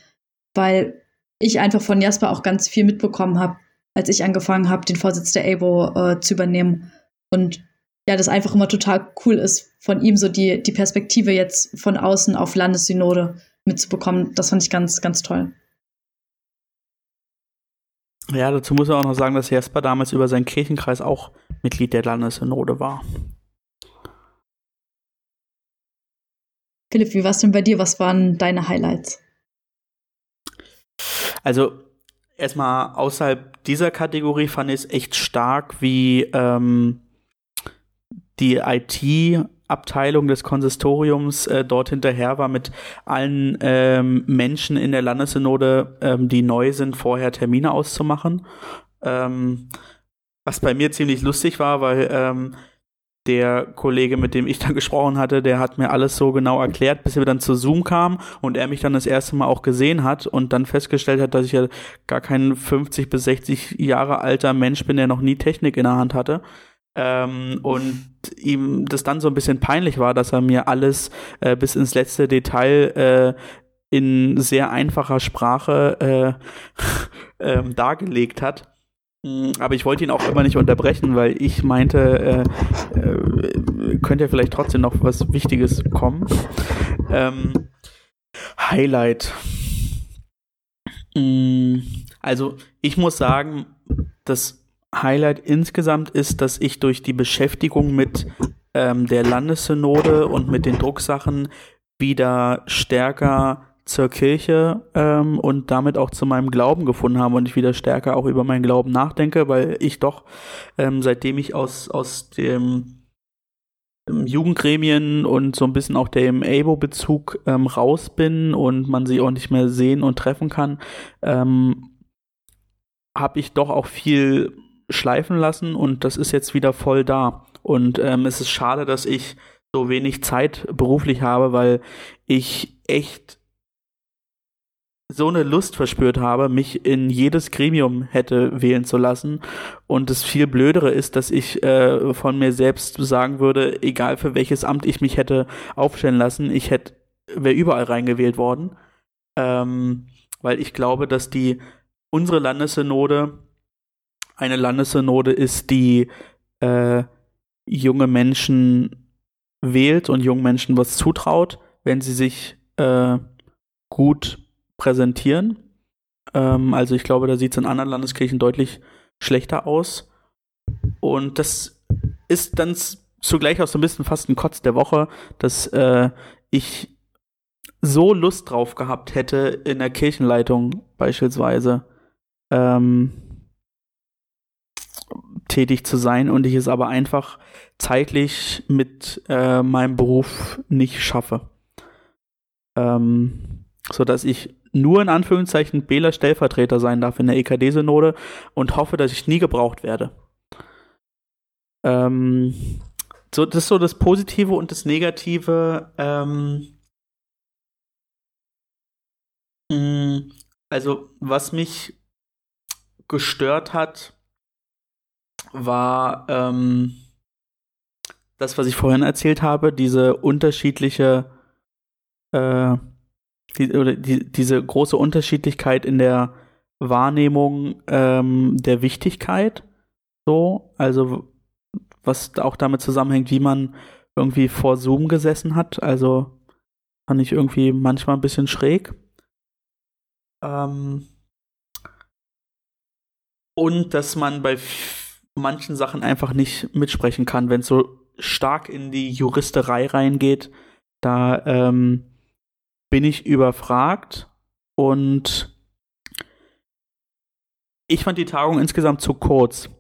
weil ich einfach von Jasper auch ganz viel mitbekommen habe, als ich angefangen habe, den Vorsitz der ABO äh, zu übernehmen. Und ja, das einfach immer total cool ist, von ihm so die, die Perspektive jetzt von außen auf Landessynode mitzubekommen. Das fand ich ganz, ganz toll. Ja, dazu muss man auch noch sagen, dass Jesper damals über seinen Kirchenkreis auch Mitglied der Landessynode war. Philipp, wie war es denn bei dir? Was waren deine Highlights? Also, erstmal außerhalb dieser Kategorie fand ich es echt stark, wie ähm, die IT Abteilung des Konsistoriums äh, dort hinterher war, mit allen ähm, Menschen in der Landessynode, ähm, die neu sind, vorher Termine auszumachen. Ähm, was bei mir ziemlich lustig war, weil ähm, der Kollege, mit dem ich dann gesprochen hatte, der hat mir alles so genau erklärt, bis wir dann zu Zoom kamen und er mich dann das erste Mal auch gesehen hat und dann festgestellt hat, dass ich ja gar kein 50 bis 60 Jahre alter Mensch bin, der noch nie Technik in der Hand hatte. Ähm, und ihm das dann so ein bisschen peinlich war, dass er mir alles äh, bis ins letzte Detail äh, in sehr einfacher Sprache äh, ähm, dargelegt hat. Mm, aber ich wollte ihn auch immer nicht unterbrechen, weil ich meinte, äh, äh, könnte ja vielleicht trotzdem noch was Wichtiges kommen. Ähm, Highlight. Mm, also ich muss sagen, dass Highlight insgesamt ist, dass ich durch die Beschäftigung mit ähm, der Landessynode und mit den Drucksachen wieder stärker zur Kirche ähm, und damit auch zu meinem Glauben gefunden habe und ich wieder stärker auch über meinen Glauben nachdenke, weil ich doch, ähm, seitdem ich aus, aus dem Jugendgremien und so ein bisschen auch dem ABO-Bezug ähm, raus bin und man sie auch nicht mehr sehen und treffen kann, ähm, habe ich doch auch viel schleifen lassen und das ist jetzt wieder voll da. Und ähm, es ist schade, dass ich so wenig Zeit beruflich habe, weil ich echt so eine Lust verspürt habe, mich in jedes Gremium hätte wählen zu lassen. Und das viel Blödere ist, dass ich äh, von mir selbst sagen würde, egal für welches Amt ich mich hätte aufstellen lassen, ich hätte, wäre überall reingewählt worden. Ähm, weil ich glaube, dass die unsere Landessynode eine Landessynode ist, die äh, junge Menschen wählt und jungen Menschen was zutraut, wenn sie sich äh, gut präsentieren. Ähm, also ich glaube, da sieht es in anderen Landeskirchen deutlich schlechter aus. Und das ist dann zugleich auch so ein bisschen fast ein Kotz der Woche, dass äh, ich so Lust drauf gehabt hätte, in der Kirchenleitung beispielsweise ähm, tätig zu sein und ich es aber einfach zeitlich mit äh, meinem Beruf nicht schaffe. Ähm, so dass ich nur in Anführungszeichen Bela Stellvertreter sein darf in der EKD-Synode und hoffe, dass ich nie gebraucht werde. Ähm, so, das ist so das Positive und das Negative. Ähm, mm, also, was mich gestört hat, war ähm, das, was ich vorhin erzählt habe, diese unterschiedliche, äh, die, oder die, diese große Unterschiedlichkeit in der Wahrnehmung ähm, der Wichtigkeit. So, also was auch damit zusammenhängt, wie man irgendwie vor Zoom gesessen hat. Also fand ich irgendwie manchmal ein bisschen schräg. Ähm, und dass man bei manchen Sachen einfach nicht mitsprechen kann, wenn es so stark in die Juristerei reingeht. Da ähm, bin ich überfragt und ich fand die Tagung insgesamt zu kurz.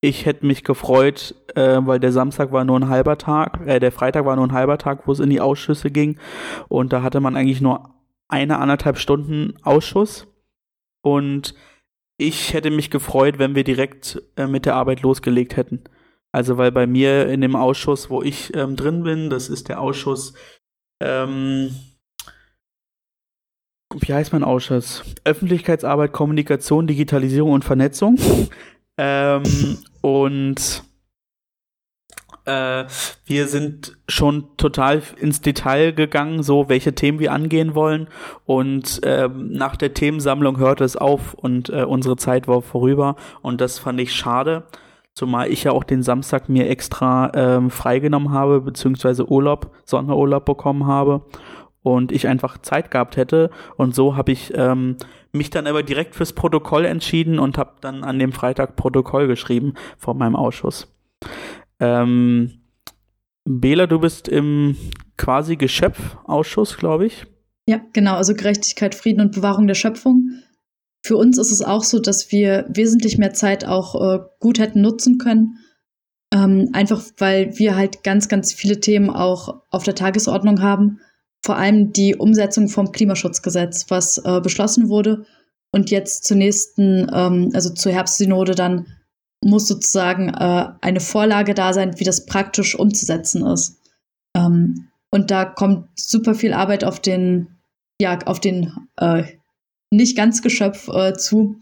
Ich hätte mich gefreut, äh, weil der Samstag war nur ein halber Tag, äh, der Freitag war nur ein halber Tag, wo es in die Ausschüsse ging. Und da hatte man eigentlich nur eine, anderthalb Stunden Ausschuss. Und ich hätte mich gefreut, wenn wir direkt äh, mit der Arbeit losgelegt hätten. Also weil bei mir in dem Ausschuss, wo ich ähm, drin bin, das ist der Ausschuss, ähm, wie heißt mein Ausschuss? Öffentlichkeitsarbeit, Kommunikation, Digitalisierung und Vernetzung. ähm, und äh, wir sind schon total ins Detail gegangen, so welche Themen wir angehen wollen. Und ähm, nach der Themensammlung hörte es auf und äh, unsere Zeit war vorüber. Und das fand ich schade. Zumal ich ja auch den Samstag mir extra ähm, freigenommen habe, beziehungsweise Urlaub, Sonderurlaub bekommen habe und ich einfach Zeit gehabt hätte. Und so habe ich ähm, mich dann aber direkt fürs Protokoll entschieden und habe dann an dem Freitag Protokoll geschrieben vor meinem Ausschuss. Ähm, Bela, du bist im quasi Geschöpfausschuss, glaube ich. Ja, genau, also Gerechtigkeit, Frieden und Bewahrung der Schöpfung. Für uns ist es auch so, dass wir wesentlich mehr Zeit auch äh, gut hätten nutzen können. Ähm, einfach weil wir halt ganz, ganz viele Themen auch auf der Tagesordnung haben. Vor allem die Umsetzung vom Klimaschutzgesetz, was äh, beschlossen wurde und jetzt zur nächsten, ähm, also zur Herbstsynode dann muss sozusagen äh, eine Vorlage da sein, wie das praktisch umzusetzen ist. Ähm, und da kommt super viel Arbeit auf den, ja, auf den äh, nicht ganz Geschöpf äh, zu.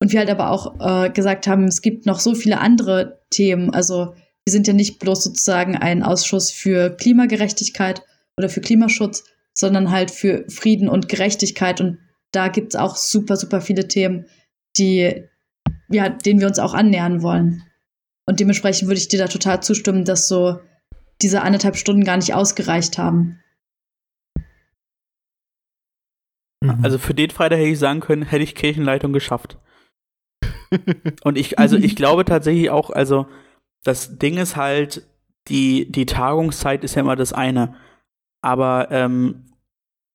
Und wir halt aber auch äh, gesagt haben, es gibt noch so viele andere Themen. Also wir sind ja nicht bloß sozusagen ein Ausschuss für Klimagerechtigkeit oder für Klimaschutz, sondern halt für Frieden und Gerechtigkeit. Und da gibt es auch super, super viele Themen, die, ja, denen wir uns auch annähern wollen. Und dementsprechend würde ich dir da total zustimmen, dass so diese anderthalb Stunden gar nicht ausgereicht haben. Mhm. Also für den Freitag hätte ich sagen können, hätte ich Kirchenleitung geschafft. Und ich, also ich glaube tatsächlich auch, also das Ding ist halt, die, die Tagungszeit ist ja immer das eine. Aber ähm,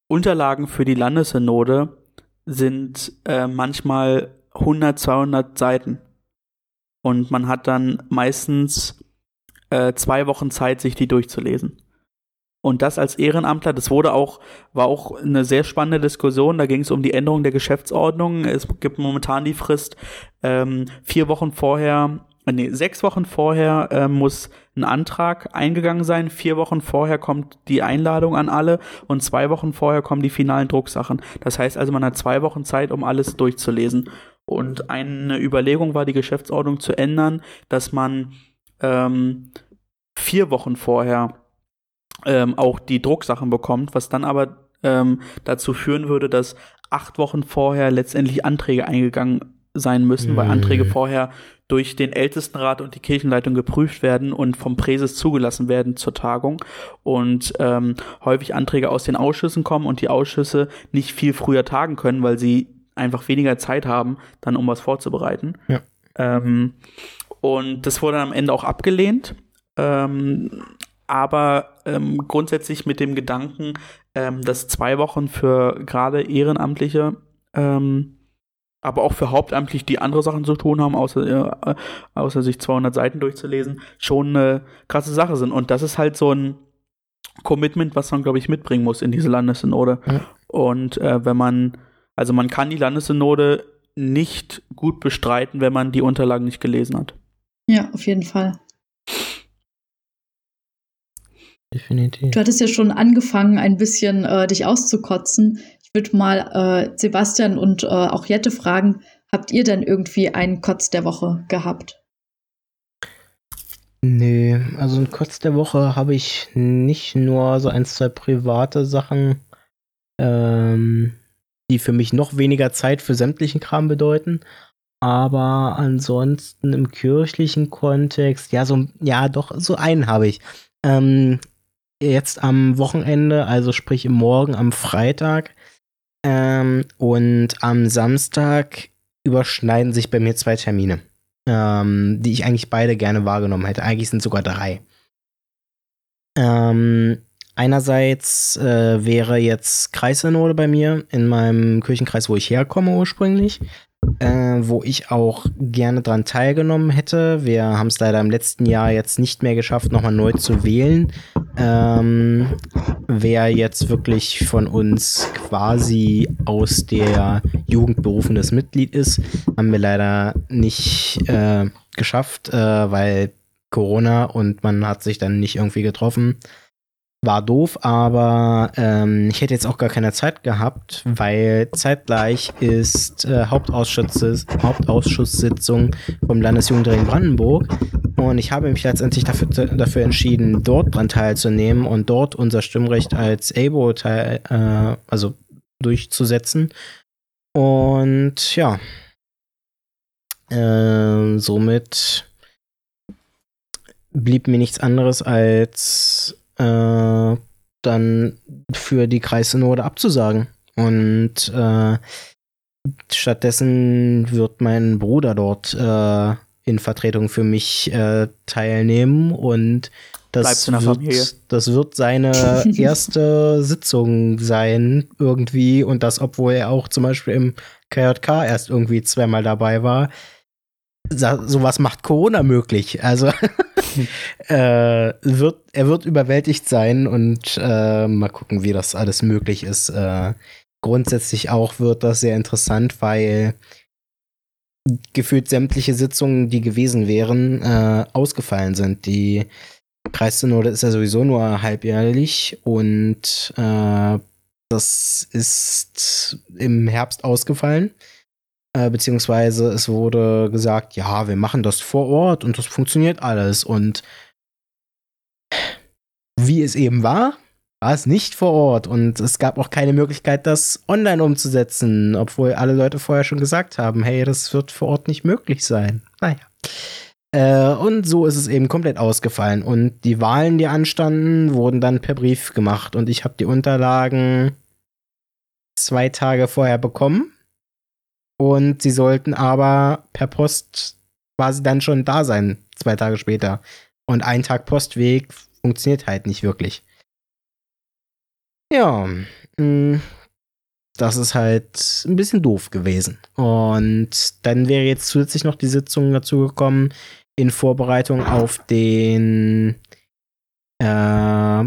Unterlagen für die Landessynode sind äh, manchmal 100, 200 Seiten. Und man hat dann meistens äh, zwei Wochen Zeit, sich die durchzulesen. Und das als Ehrenamtler, das wurde auch, war auch eine sehr spannende Diskussion. Da ging es um die Änderung der Geschäftsordnung. Es gibt momentan die Frist, ähm, vier Wochen vorher nee, sechs Wochen vorher äh, muss ein Antrag eingegangen sein, vier Wochen vorher kommt die Einladung an alle und zwei Wochen vorher kommen die finalen Drucksachen. Das heißt also, man hat zwei Wochen Zeit, um alles durchzulesen. Und eine Überlegung war, die Geschäftsordnung zu ändern, dass man ähm, vier Wochen vorher ähm, auch die Drucksachen bekommt, was dann aber ähm, dazu führen würde, dass acht Wochen vorher letztendlich Anträge eingegangen sein müssen, weil Anträge Mhm. vorher durch den Ältestenrat und die Kirchenleitung geprüft werden und vom Präses zugelassen werden zur Tagung und ähm, häufig Anträge aus den Ausschüssen kommen und die Ausschüsse nicht viel früher tagen können, weil sie einfach weniger Zeit haben, dann um was vorzubereiten. Ja. Ähm, und das wurde am Ende auch abgelehnt. Ähm, aber ähm, grundsätzlich mit dem Gedanken, ähm, dass zwei Wochen für gerade Ehrenamtliche, ähm, aber auch für Hauptamtliche, die andere Sachen zu tun haben, außer, äh, außer sich 200 Seiten durchzulesen, schon eine krasse Sache sind. Und das ist halt so ein Commitment, was man, glaube ich, mitbringen muss in diese Landessynode. Ja. Und äh, wenn man, also man kann die Landessynode nicht gut bestreiten, wenn man die Unterlagen nicht gelesen hat. Ja, auf jeden Fall. Definitiv. Du hattest ja schon angefangen, ein bisschen äh, dich auszukotzen. Ich würde mal äh, Sebastian und äh, auch Jette fragen, habt ihr denn irgendwie einen Kotz der Woche gehabt? Nee, also ein Kotz der Woche habe ich nicht nur so ein, zwei private Sachen, ähm, die für mich noch weniger Zeit für sämtlichen Kram bedeuten. Aber ansonsten im kirchlichen Kontext, ja, so, ja, doch, so einen habe ich. Ähm, jetzt am Wochenende, also sprich Morgen, am Freitag ähm, und am Samstag überschneiden sich bei mir zwei Termine ähm, die ich eigentlich beide gerne wahrgenommen hätte. Eigentlich sind sogar drei. Ähm, einerseits äh, wäre jetzt Kreissynode bei mir in meinem Kirchenkreis, wo ich herkomme ursprünglich, äh, wo ich auch gerne dran teilgenommen hätte. Wir haben es leider im letzten Jahr jetzt nicht mehr geschafft, nochmal neu zu wählen. Ähm, wer jetzt wirklich von uns quasi aus der Jugend berufenes Mitglied ist, haben wir leider nicht äh, geschafft, äh, weil Corona und man hat sich dann nicht irgendwie getroffen. War doof, aber ähm, ich hätte jetzt auch gar keine Zeit gehabt, weil zeitgleich ist äh, Hauptausschusssitzung vom Landesjugendring Brandenburg und ich habe mich letztendlich dafür, dafür entschieden, dort dran teilzunehmen und dort unser Stimmrecht als ABO teil, äh, also durchzusetzen. Und ja, äh, somit blieb mir nichts anderes als äh, dann für die Kreissynode abzusagen. Und äh, stattdessen wird mein Bruder dort äh, in Vertretung für mich äh, teilnehmen und das wird, das wird seine erste Sitzung sein irgendwie und das, obwohl er auch zum Beispiel im KJK erst irgendwie zweimal dabei war. Sowas macht Corona möglich. Also äh, wird, er wird überwältigt sein und äh, mal gucken, wie das alles möglich ist. Äh, grundsätzlich auch wird das sehr interessant, weil gefühlt sämtliche Sitzungen, die gewesen wären, äh, ausgefallen sind. Die Kreissynode ist ja sowieso nur halbjährlich und äh, das ist im Herbst ausgefallen. Äh, beziehungsweise es wurde gesagt, ja, wir machen das vor Ort und das funktioniert alles. Und wie es eben war, war es nicht vor Ort und es gab auch keine Möglichkeit, das online umzusetzen, obwohl alle Leute vorher schon gesagt haben, hey, das wird vor Ort nicht möglich sein. Naja. Äh, und so ist es eben komplett ausgefallen. Und die Wahlen, die anstanden, wurden dann per Brief gemacht. Und ich habe die Unterlagen zwei Tage vorher bekommen. Und sie sollten aber per Post quasi dann schon da sein, zwei Tage später. Und ein Tag Postweg funktioniert halt nicht wirklich. Ja, mh, das ist halt ein bisschen doof gewesen. Und dann wäre jetzt zusätzlich noch die Sitzung dazu gekommen in Vorbereitung auf den äh,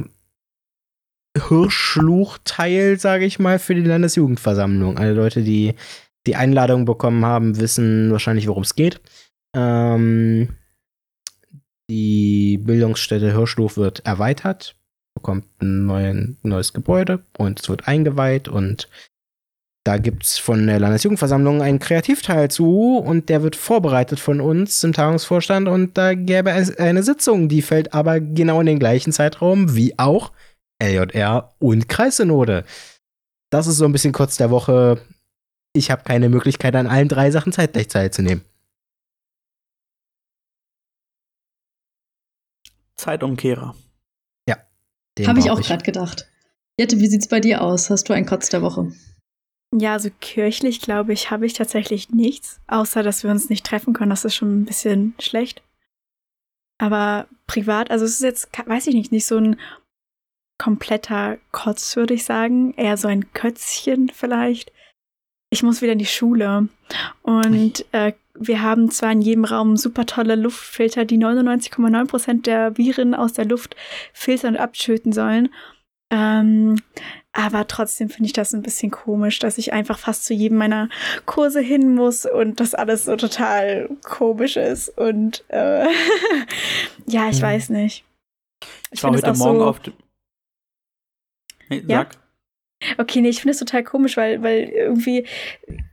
Hirschschluch-Teil, sage ich mal, für die Landesjugendversammlung. Alle Leute, die die Einladung bekommen haben, wissen wahrscheinlich, worum es geht. Ähm, Die Bildungsstätte Hirschlof wird erweitert, bekommt ein neuen, neues Gebäude und es wird eingeweiht und da gibt es von der Landesjugendversammlung einen Kreativteil zu und der wird vorbereitet von uns im Tagungsvorstand und da gäbe es eine Sitzung, die fällt aber genau in den gleichen Zeitraum wie auch LJR und Kreissynode. Das ist so ein bisschen kurz der Woche. Ich habe keine Möglichkeit, an allen drei Sachen zeitgleich teilzunehmen. Zeitumkehrer. Ja. den Habe ich auch gerade gedacht. Jette, wie sieht's bei dir aus? Hast du einen Kotz der Woche? Ja, also kirchlich, glaube ich, habe ich tatsächlich nichts, außer dass wir uns nicht treffen können. Das ist schon ein bisschen schlecht. Aber privat, also es ist jetzt, weiß ich nicht, nicht so ein kompletter Kotz, würde ich sagen. Eher so ein Kötzchen vielleicht. Ich muss wieder in die Schule. Und äh, wir haben zwar in jedem Raum super tolle Luftfilter, die 99,9 Prozent der Viren aus der Luft filtern und abtöten sollen. Ähm, aber trotzdem finde ich das ein bisschen komisch, dass ich einfach fast zu jedem meiner Kurse hin muss und das alles so total komisch ist. Und äh, ja, ich Mhm. weiß nicht. Ich war find es heute Morgen so- auf. dem- Nee, Ja? Okay, nee, ich finde es total komisch, weil, weil irgendwie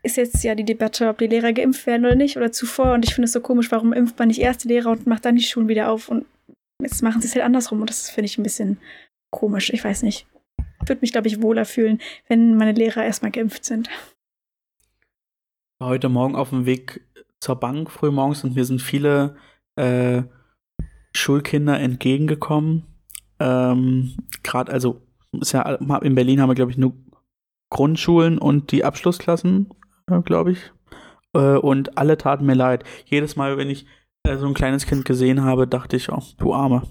ist jetzt ja die Debatte, ob die Lehrer geimpft werden oder nicht oder zuvor. Und ich finde es so komisch, warum impft man nicht erst die Lehrer und macht dann die Schulen wieder auf und jetzt machen sie es halt andersrum. Und das finde ich ein bisschen komisch. Ich weiß nicht. Ich würde mich, glaube ich, wohler fühlen, wenn meine Lehrer erstmal geimpft sind. heute Morgen auf dem Weg zur Bank früh morgens und mir sind viele äh, Schulkinder entgegengekommen. Ähm, Gerade, also ist ja in Berlin haben wir, glaube ich, nur Grundschulen und die Abschlussklassen, äh, glaube ich. Äh, und alle taten mir leid. Jedes Mal, wenn ich äh, so ein kleines Kind gesehen habe, dachte ich, oh, du Arme.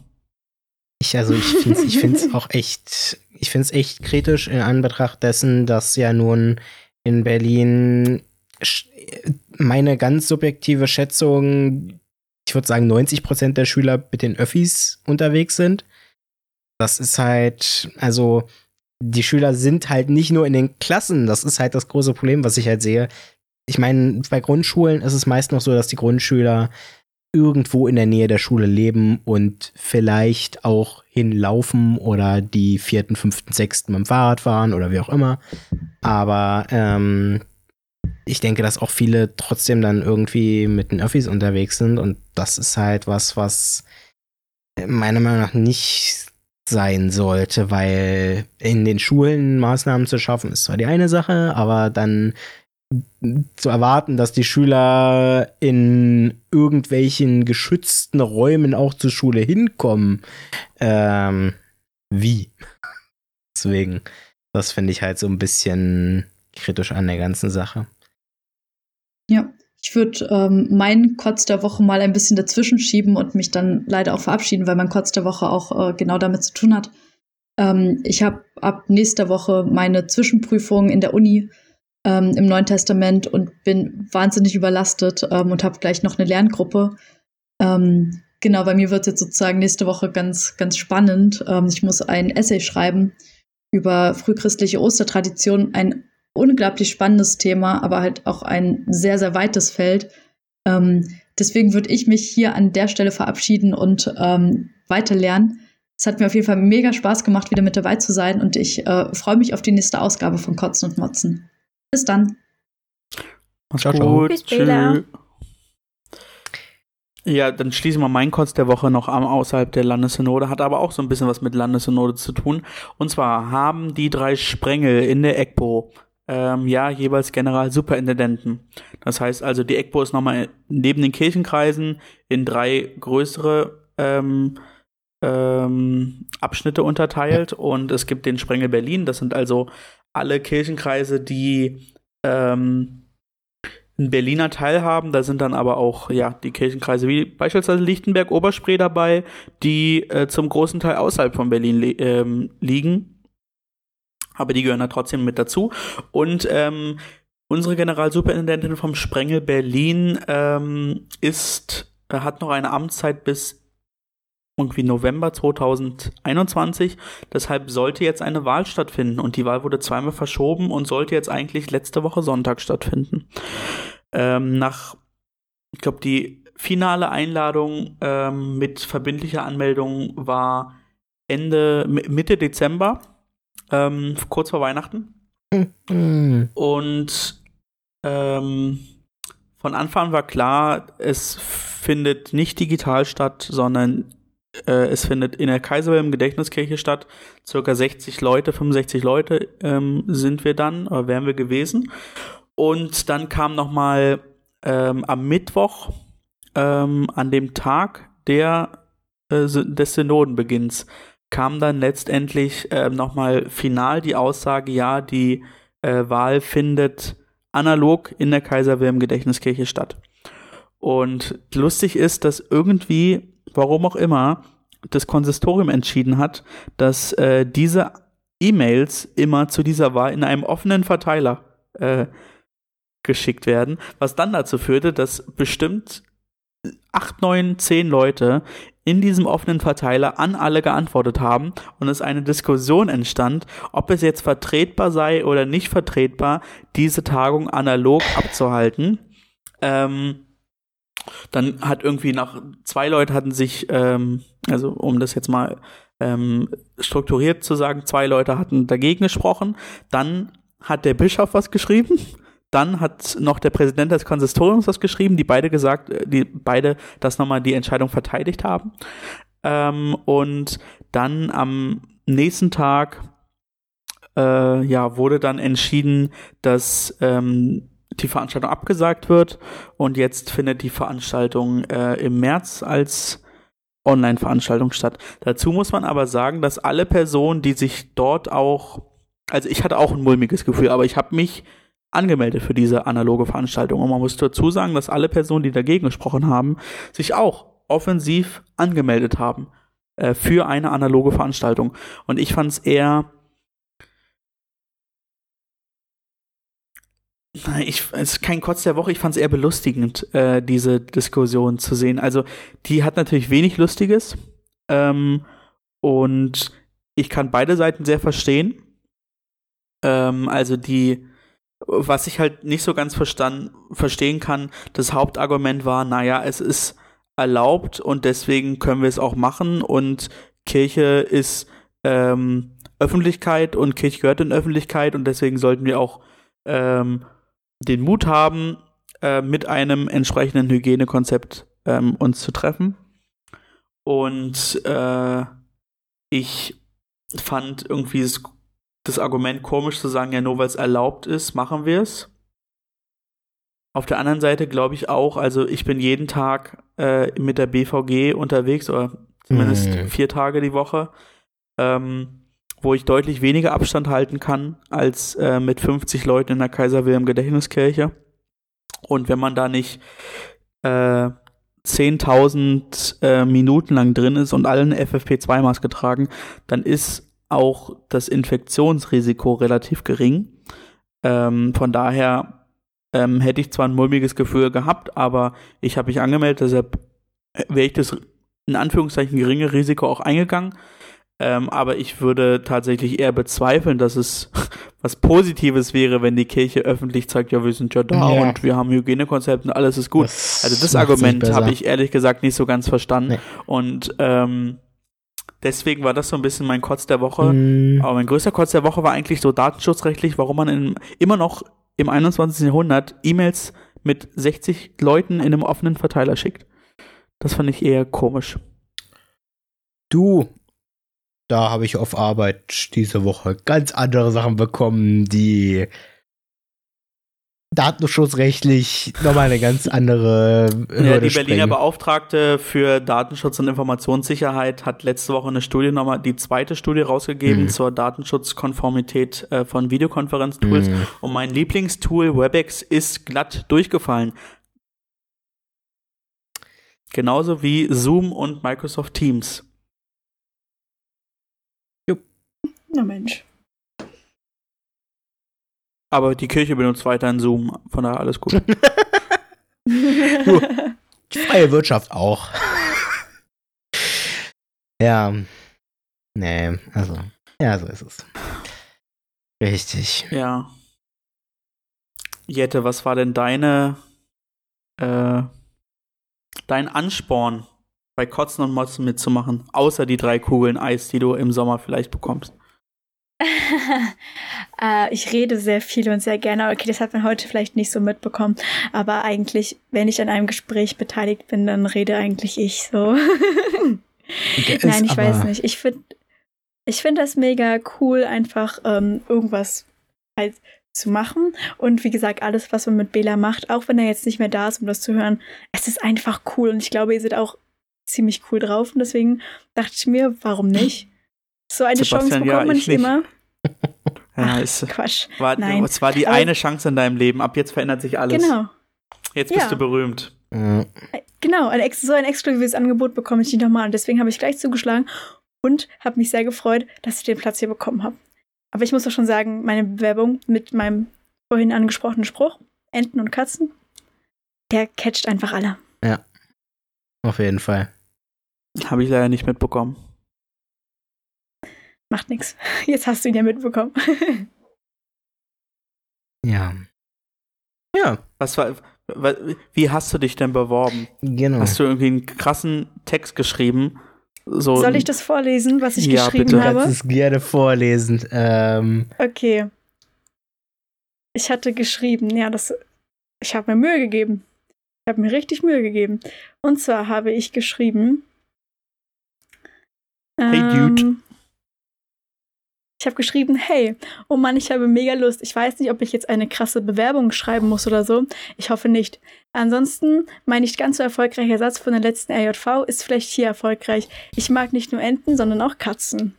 Ich, also ich finde es ich find's auch echt, ich finde es echt kritisch in Anbetracht dessen, dass ja nun in Berlin meine ganz subjektive Schätzung, ich würde sagen 90 Prozent der Schüler mit den Öffis unterwegs sind. Das ist halt, also die Schüler sind halt nicht nur in den Klassen, das ist halt das große Problem, was ich halt sehe. Ich meine, bei Grundschulen ist es meist noch so, dass die Grundschüler irgendwo in der Nähe der Schule leben und vielleicht auch hinlaufen oder die vierten, fünften, sechsten mit dem Fahrrad fahren oder wie auch immer. Aber ähm, ich denke, dass auch viele trotzdem dann irgendwie mit den Öffis unterwegs sind und das ist halt was, was meiner Meinung nach nicht sein sollte, weil in den Schulen Maßnahmen zu schaffen ist zwar die eine Sache, aber dann zu erwarten, dass die Schüler in irgendwelchen geschützten Räumen auch zur Schule hinkommen. Ähm, wie? Deswegen, das finde ich halt so ein bisschen kritisch an der ganzen Sache. Ja, ich würde ähm, meinen Kotz der Woche mal ein bisschen dazwischen schieben und mich dann leider auch verabschieden, weil mein Kotz der Woche auch äh, genau damit zu tun hat. Ähm, ich habe ab nächster Woche meine Zwischenprüfung in der Uni ähm, im Neuen Testament und bin wahnsinnig überlastet ähm, und habe gleich noch eine Lerngruppe. Ähm, genau, bei mir wird jetzt sozusagen nächste Woche ganz, ganz spannend. Ähm, ich muss ein Essay schreiben über frühchristliche Ostertradition, ein unglaublich spannendes Thema, aber halt auch ein sehr, sehr weites Feld. Ähm, deswegen würde ich mich hier an der Stelle verabschieden und ähm, weiter lernen. Es hat mir auf jeden Fall mega Spaß gemacht, wieder mit dabei zu sein und ich äh, freue mich auf die nächste Ausgabe von Kotzen und Motzen. Bis dann. Mach's Ciao, ciao. gut. Bis später. Ja, dann schließen wir meinen Kotz der Woche noch am außerhalb der Landessynode, hat aber auch so ein bisschen was mit Landessynode zu tun. Und zwar haben die drei Sprengel in der EGPO ähm, ja jeweils Generalsuperintendenten. Das heißt also, die EGPO ist nochmal neben den Kirchenkreisen in drei größere ähm, ähm, Abschnitte unterteilt und es gibt den Sprengel Berlin. Das sind also alle Kirchenkreise, die ähm, einen Berliner Teil haben. Da sind dann aber auch ja die Kirchenkreise wie beispielsweise Lichtenberg, Oberspree dabei, die äh, zum großen Teil außerhalb von Berlin li ähm, liegen. Aber die gehören da trotzdem mit dazu. Und ähm, unsere Generalsuperintendentin vom Sprengel Berlin ähm, ist, äh, hat noch eine Amtszeit bis irgendwie November 2021. Deshalb sollte jetzt eine Wahl stattfinden und die Wahl wurde zweimal verschoben und sollte jetzt eigentlich letzte Woche Sonntag stattfinden. Ähm, nach, ich glaube, die finale Einladung ähm, mit verbindlicher Anmeldung war Ende, Mitte Dezember, ähm, kurz vor Weihnachten. Und ähm, von Anfang war klar, es findet nicht digital statt, sondern äh, es findet in der Kaiser Wilhelm Gedächtniskirche statt. Circa 60 Leute, 65 Leute ähm, sind wir dann, oder wären wir gewesen. Und dann kam noch mal ähm, am Mittwoch, ähm, an dem Tag der, äh, des Synodenbeginns, kam dann letztendlich äh, noch mal final die Aussage, ja, die äh, Wahl findet analog in der Kaiser Wilhelm Gedächtniskirche statt. Und lustig ist, dass irgendwie, warum auch immer, das Konsistorium entschieden hat, dass äh, diese E-Mails immer zu dieser Wahl in einem offenen Verteiler äh, geschickt werden, was dann dazu führte, dass bestimmt acht, neun, zehn Leute in diesem offenen Verteiler an alle geantwortet haben und es eine Diskussion entstand, ob es jetzt vertretbar sei oder nicht vertretbar, diese Tagung analog abzuhalten. Ähm, dann hat irgendwie nach zwei Leute hatten sich, ähm, also um das jetzt mal ähm, strukturiert zu sagen, zwei Leute hatten dagegen gesprochen. Dann hat der Bischof was geschrieben. Dann hat noch der Präsident des Konsistoriums was geschrieben, die beide gesagt, äh, die beide das nochmal die Entscheidung verteidigt haben. Ähm, und dann am nächsten Tag äh, ja, wurde dann entschieden, dass ähm, die Veranstaltung abgesagt wird und jetzt findet die Veranstaltung äh, im März als Online-Veranstaltung statt. Dazu muss man aber sagen, dass alle Personen, die sich dort auch, also ich hatte auch ein mulmiges Gefühl, aber ich habe mich angemeldet für diese analoge Veranstaltung. Und man muss dazu sagen, dass alle Personen, die dagegen gesprochen haben, sich auch offensiv angemeldet haben äh, für eine analoge Veranstaltung. Und ich fand es eher ich, es ist kein Kotz der Woche, ich fand es eher belustigend, äh, diese Diskussion zu sehen. Also, die hat natürlich wenig Lustiges. Ähm, und ich kann beide Seiten sehr verstehen. Ähm, also die, was ich halt nicht so ganz verstanden, verstehen kann, das Hauptargument war, naja, es ist erlaubt und deswegen können wir es auch machen und Kirche ist ähm, Öffentlichkeit und Kirche gehört in Öffentlichkeit und deswegen sollten wir auch ähm, den Mut haben, äh, mit einem entsprechenden Hygienekonzept ähm, uns zu treffen. Und äh, ich fand irgendwie das, Argument komisch zu sagen, ja, nur weil es erlaubt ist, machen wir es. Auf der anderen Seite glaube ich auch, also ich bin jeden Tag äh, mit der BVG unterwegs, oder zumindest mhm. vier Tage die Woche. Ähm, wo ich deutlich weniger Abstand halten kann als äh, mit 50 Leuten in der Kaiser Wilhelm Gedächtniskirche. Und wenn man da nicht äh, 10.000 äh, Minuten lang drin ist und alle eine FFP2-Maske tragen, dann ist auch das Infektionsrisiko relativ gering. Ähm, von daher ähm, hätte ich zwar ein mulmiges Gefühl gehabt, aber ich habe mich angemeldet, deshalb wäre ich das in Anführungszeichen geringe Risiko auch eingegangen. Ähm, aber ich würde tatsächlich eher bezweifeln, dass es was Positives wäre, wenn die Kirche öffentlich sagt, ja, wir sind ja da ja. und wir haben Hygienekonzepte und alles ist gut. Das also das Argument habe ich ehrlich gesagt nicht so ganz verstanden. Nee. Und ähm, deswegen war das so ein bisschen mein Kotz der Woche. Mm. Aber mein größter Kotz der Woche war eigentlich so datenschutzrechtlich, warum man in, immer noch im 21. Jahrhundert E-Mails mit 60 Leuten in einem offenen Verteiler schickt. Das fand ich eher komisch. Du, da habe ich auf Arbeit diese Woche ganz andere Sachen bekommen, die datenschutzrechtlich nochmal eine ganz andere Hürde ja, Die Berliner springen. Beauftragte für Datenschutz und Informationssicherheit hat letzte Woche eine Studie nochmal, die zweite Studie rausgegeben mhm. zur Datenschutzkonformität äh, von Videokonferenztools. Mhm. Und mein Lieblingstool WebEx ist glatt durchgefallen. Genauso wie Zoom und Microsoft Teams. Na Mensch. Aber die Kirche benutzt weiterhin Zoom, von daher alles gut. die freie Wirtschaft auch. ja. Nee, also. Ja, so ist es. Richtig. Ja. Jette, was war denn deine äh, dein Ansporn, bei Kotzen und Motzen mitzumachen, außer die drei Kugeln Eis, die du im Sommer vielleicht bekommst? äh, ich rede sehr viel und sehr gerne. Okay, das hat man heute vielleicht nicht so mitbekommen. Aber eigentlich, wenn ich an einem Gespräch beteiligt bin, dann rede eigentlich ich so. Nein, ich weiß nicht. Ich finde ich find das mega cool, einfach ähm, irgendwas halt zu machen. Und wie gesagt, alles, was man mit Bela macht, auch wenn er jetzt nicht mehr da ist, um das zu hören, es ist einfach cool. Und ich glaube, ihr seid auch ziemlich cool drauf. Und deswegen dachte ich mir, warum nicht? So eine Sebastian, Chance bekommt ja, man nicht, nicht Ja, ist, Quatsch. War, Nein. Es war die Aber eine Chance in deinem Leben. Ab jetzt verändert sich alles. Genau. Jetzt bist ja. du berühmt. Mhm. Genau, ein, so ein exklusives Angebot bekomme ich nicht nochmal. Und deswegen habe ich gleich zugeschlagen und habe mich sehr gefreut, dass ich den Platz hier bekommen habe. Aber ich muss doch schon sagen, meine Bewerbung mit meinem vorhin angesprochenen Spruch, Enten und Katzen, der catcht einfach alle. Ja. Auf jeden Fall. Habe ich leider nicht mitbekommen. Macht nichts. Jetzt hast du ihn ja mitbekommen. ja. Ja. Was war, wie hast du dich denn beworben? Genau. Hast du irgendwie einen krassen Text geschrieben? So Soll ich das vorlesen, was ich ja, geschrieben bitte. habe? Du kannst es gerne vorlesen. Ähm. Okay. Ich hatte geschrieben, ja, das. Ich habe mir Mühe gegeben. Ich habe mir richtig Mühe gegeben. Und zwar habe ich geschrieben. Hey, Dude. Ich habe geschrieben, hey, oh Mann, ich habe mega Lust. Ich weiß nicht, ob ich jetzt eine krasse Bewerbung schreiben muss oder so. Ich hoffe nicht. Ansonsten, mein nicht ganz so erfolgreicher Satz von der letzten RJV ist vielleicht hier erfolgreich. Ich mag nicht nur Enten, sondern auch Katzen.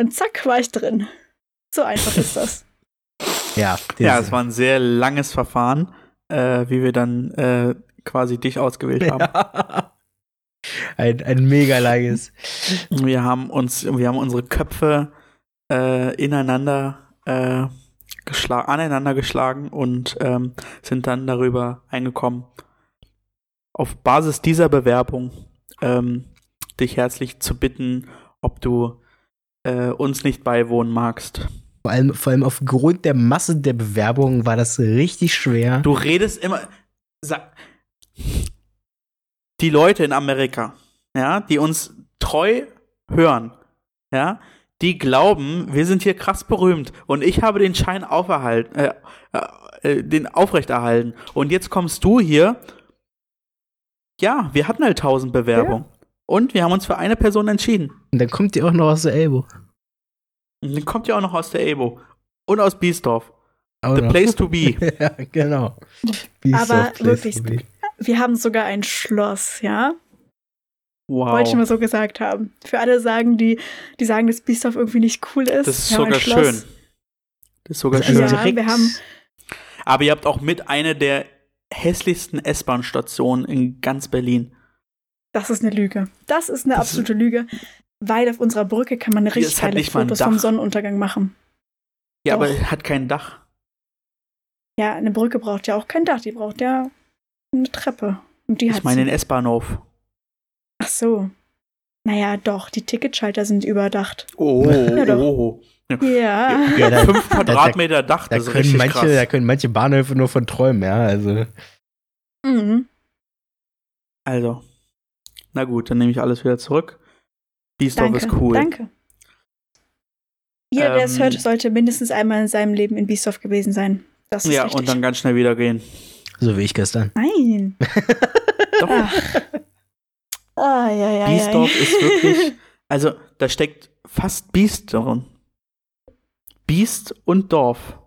Und zack, war ich drin. So einfach ist das. Ja, ja, es war ein sehr langes Verfahren, äh, wie wir dann äh, quasi dich ausgewählt haben. Ja. Ein, ein mega langes. Wir haben uns, wir haben unsere Köpfe äh, ineinander äh, geschlagen, aneinander geschlagen und ähm, sind dann darüber eingekommen, auf Basis dieser Bewerbung ähm, dich herzlich zu bitten, ob du äh, uns nicht beiwohnen magst. Vor allem, vor allem aufgrund der Masse der Bewerbungen war das richtig schwer. Du redest immer. Sag, die Leute in Amerika, ja, die uns treu hören, ja, die glauben, wir sind hier krass berühmt und ich habe den Schein auferhalten, äh, äh, den aufrechterhalten. Und jetzt kommst du hier. Ja, wir hatten halt tausend Bewerbungen. Ja. Und wir haben uns für eine Person entschieden. Und dann kommt die auch noch aus der Elbo. Und dann kommt die auch noch aus der Elbo. Und aus Biesdorf. The no. place to be. ja, genau. Biesdorf, Aber wirklich, wir haben sogar ein Schloss, ja? Wow. Wollte ich mal so gesagt haben. Für alle sagen, die, die sagen, dass Biesdorf irgendwie nicht cool ist. Das ist sogar schön. Das ist sogar also schön. Ja, wir haben Aber ihr habt auch mit einer der hässlichsten S-Bahn-Stationen in ganz Berlin. Das ist eine Lüge. Das ist eine das absolute ist Lüge. Weil auf unserer Brücke kann man richtig geile Fotos vom Sonnenuntergang machen. Ja, Doch. aber er hat kein Dach. Ja, eine Brücke braucht ja auch kein Dach. Die braucht ja eine Treppe. Und die ich meine den S-Bahnhof. Ach so. Naja, doch, die Ticketschalter sind überdacht. Oh, ja, doch. oh. Ja. ja da, Fünf Quadratmeter Dach, das da ist richtig manche, krass. Da können manche Bahnhöfe nur von träumen, ja, also. Mhm. Also. Na gut, dann nehme ich alles wieder zurück. Biesdorf ist cool. Danke. Jeder, ähm, der es hört, sollte mindestens einmal in seinem Leben in Biesdorf gewesen sein. Das ist ja, richtig. und dann ganz schnell wieder gehen. So wie ich gestern. Nein. Doch. Ah, ja, ja, Biesdorf ja, ist wirklich, also da steckt fast Biest drin. Biest und Dorf.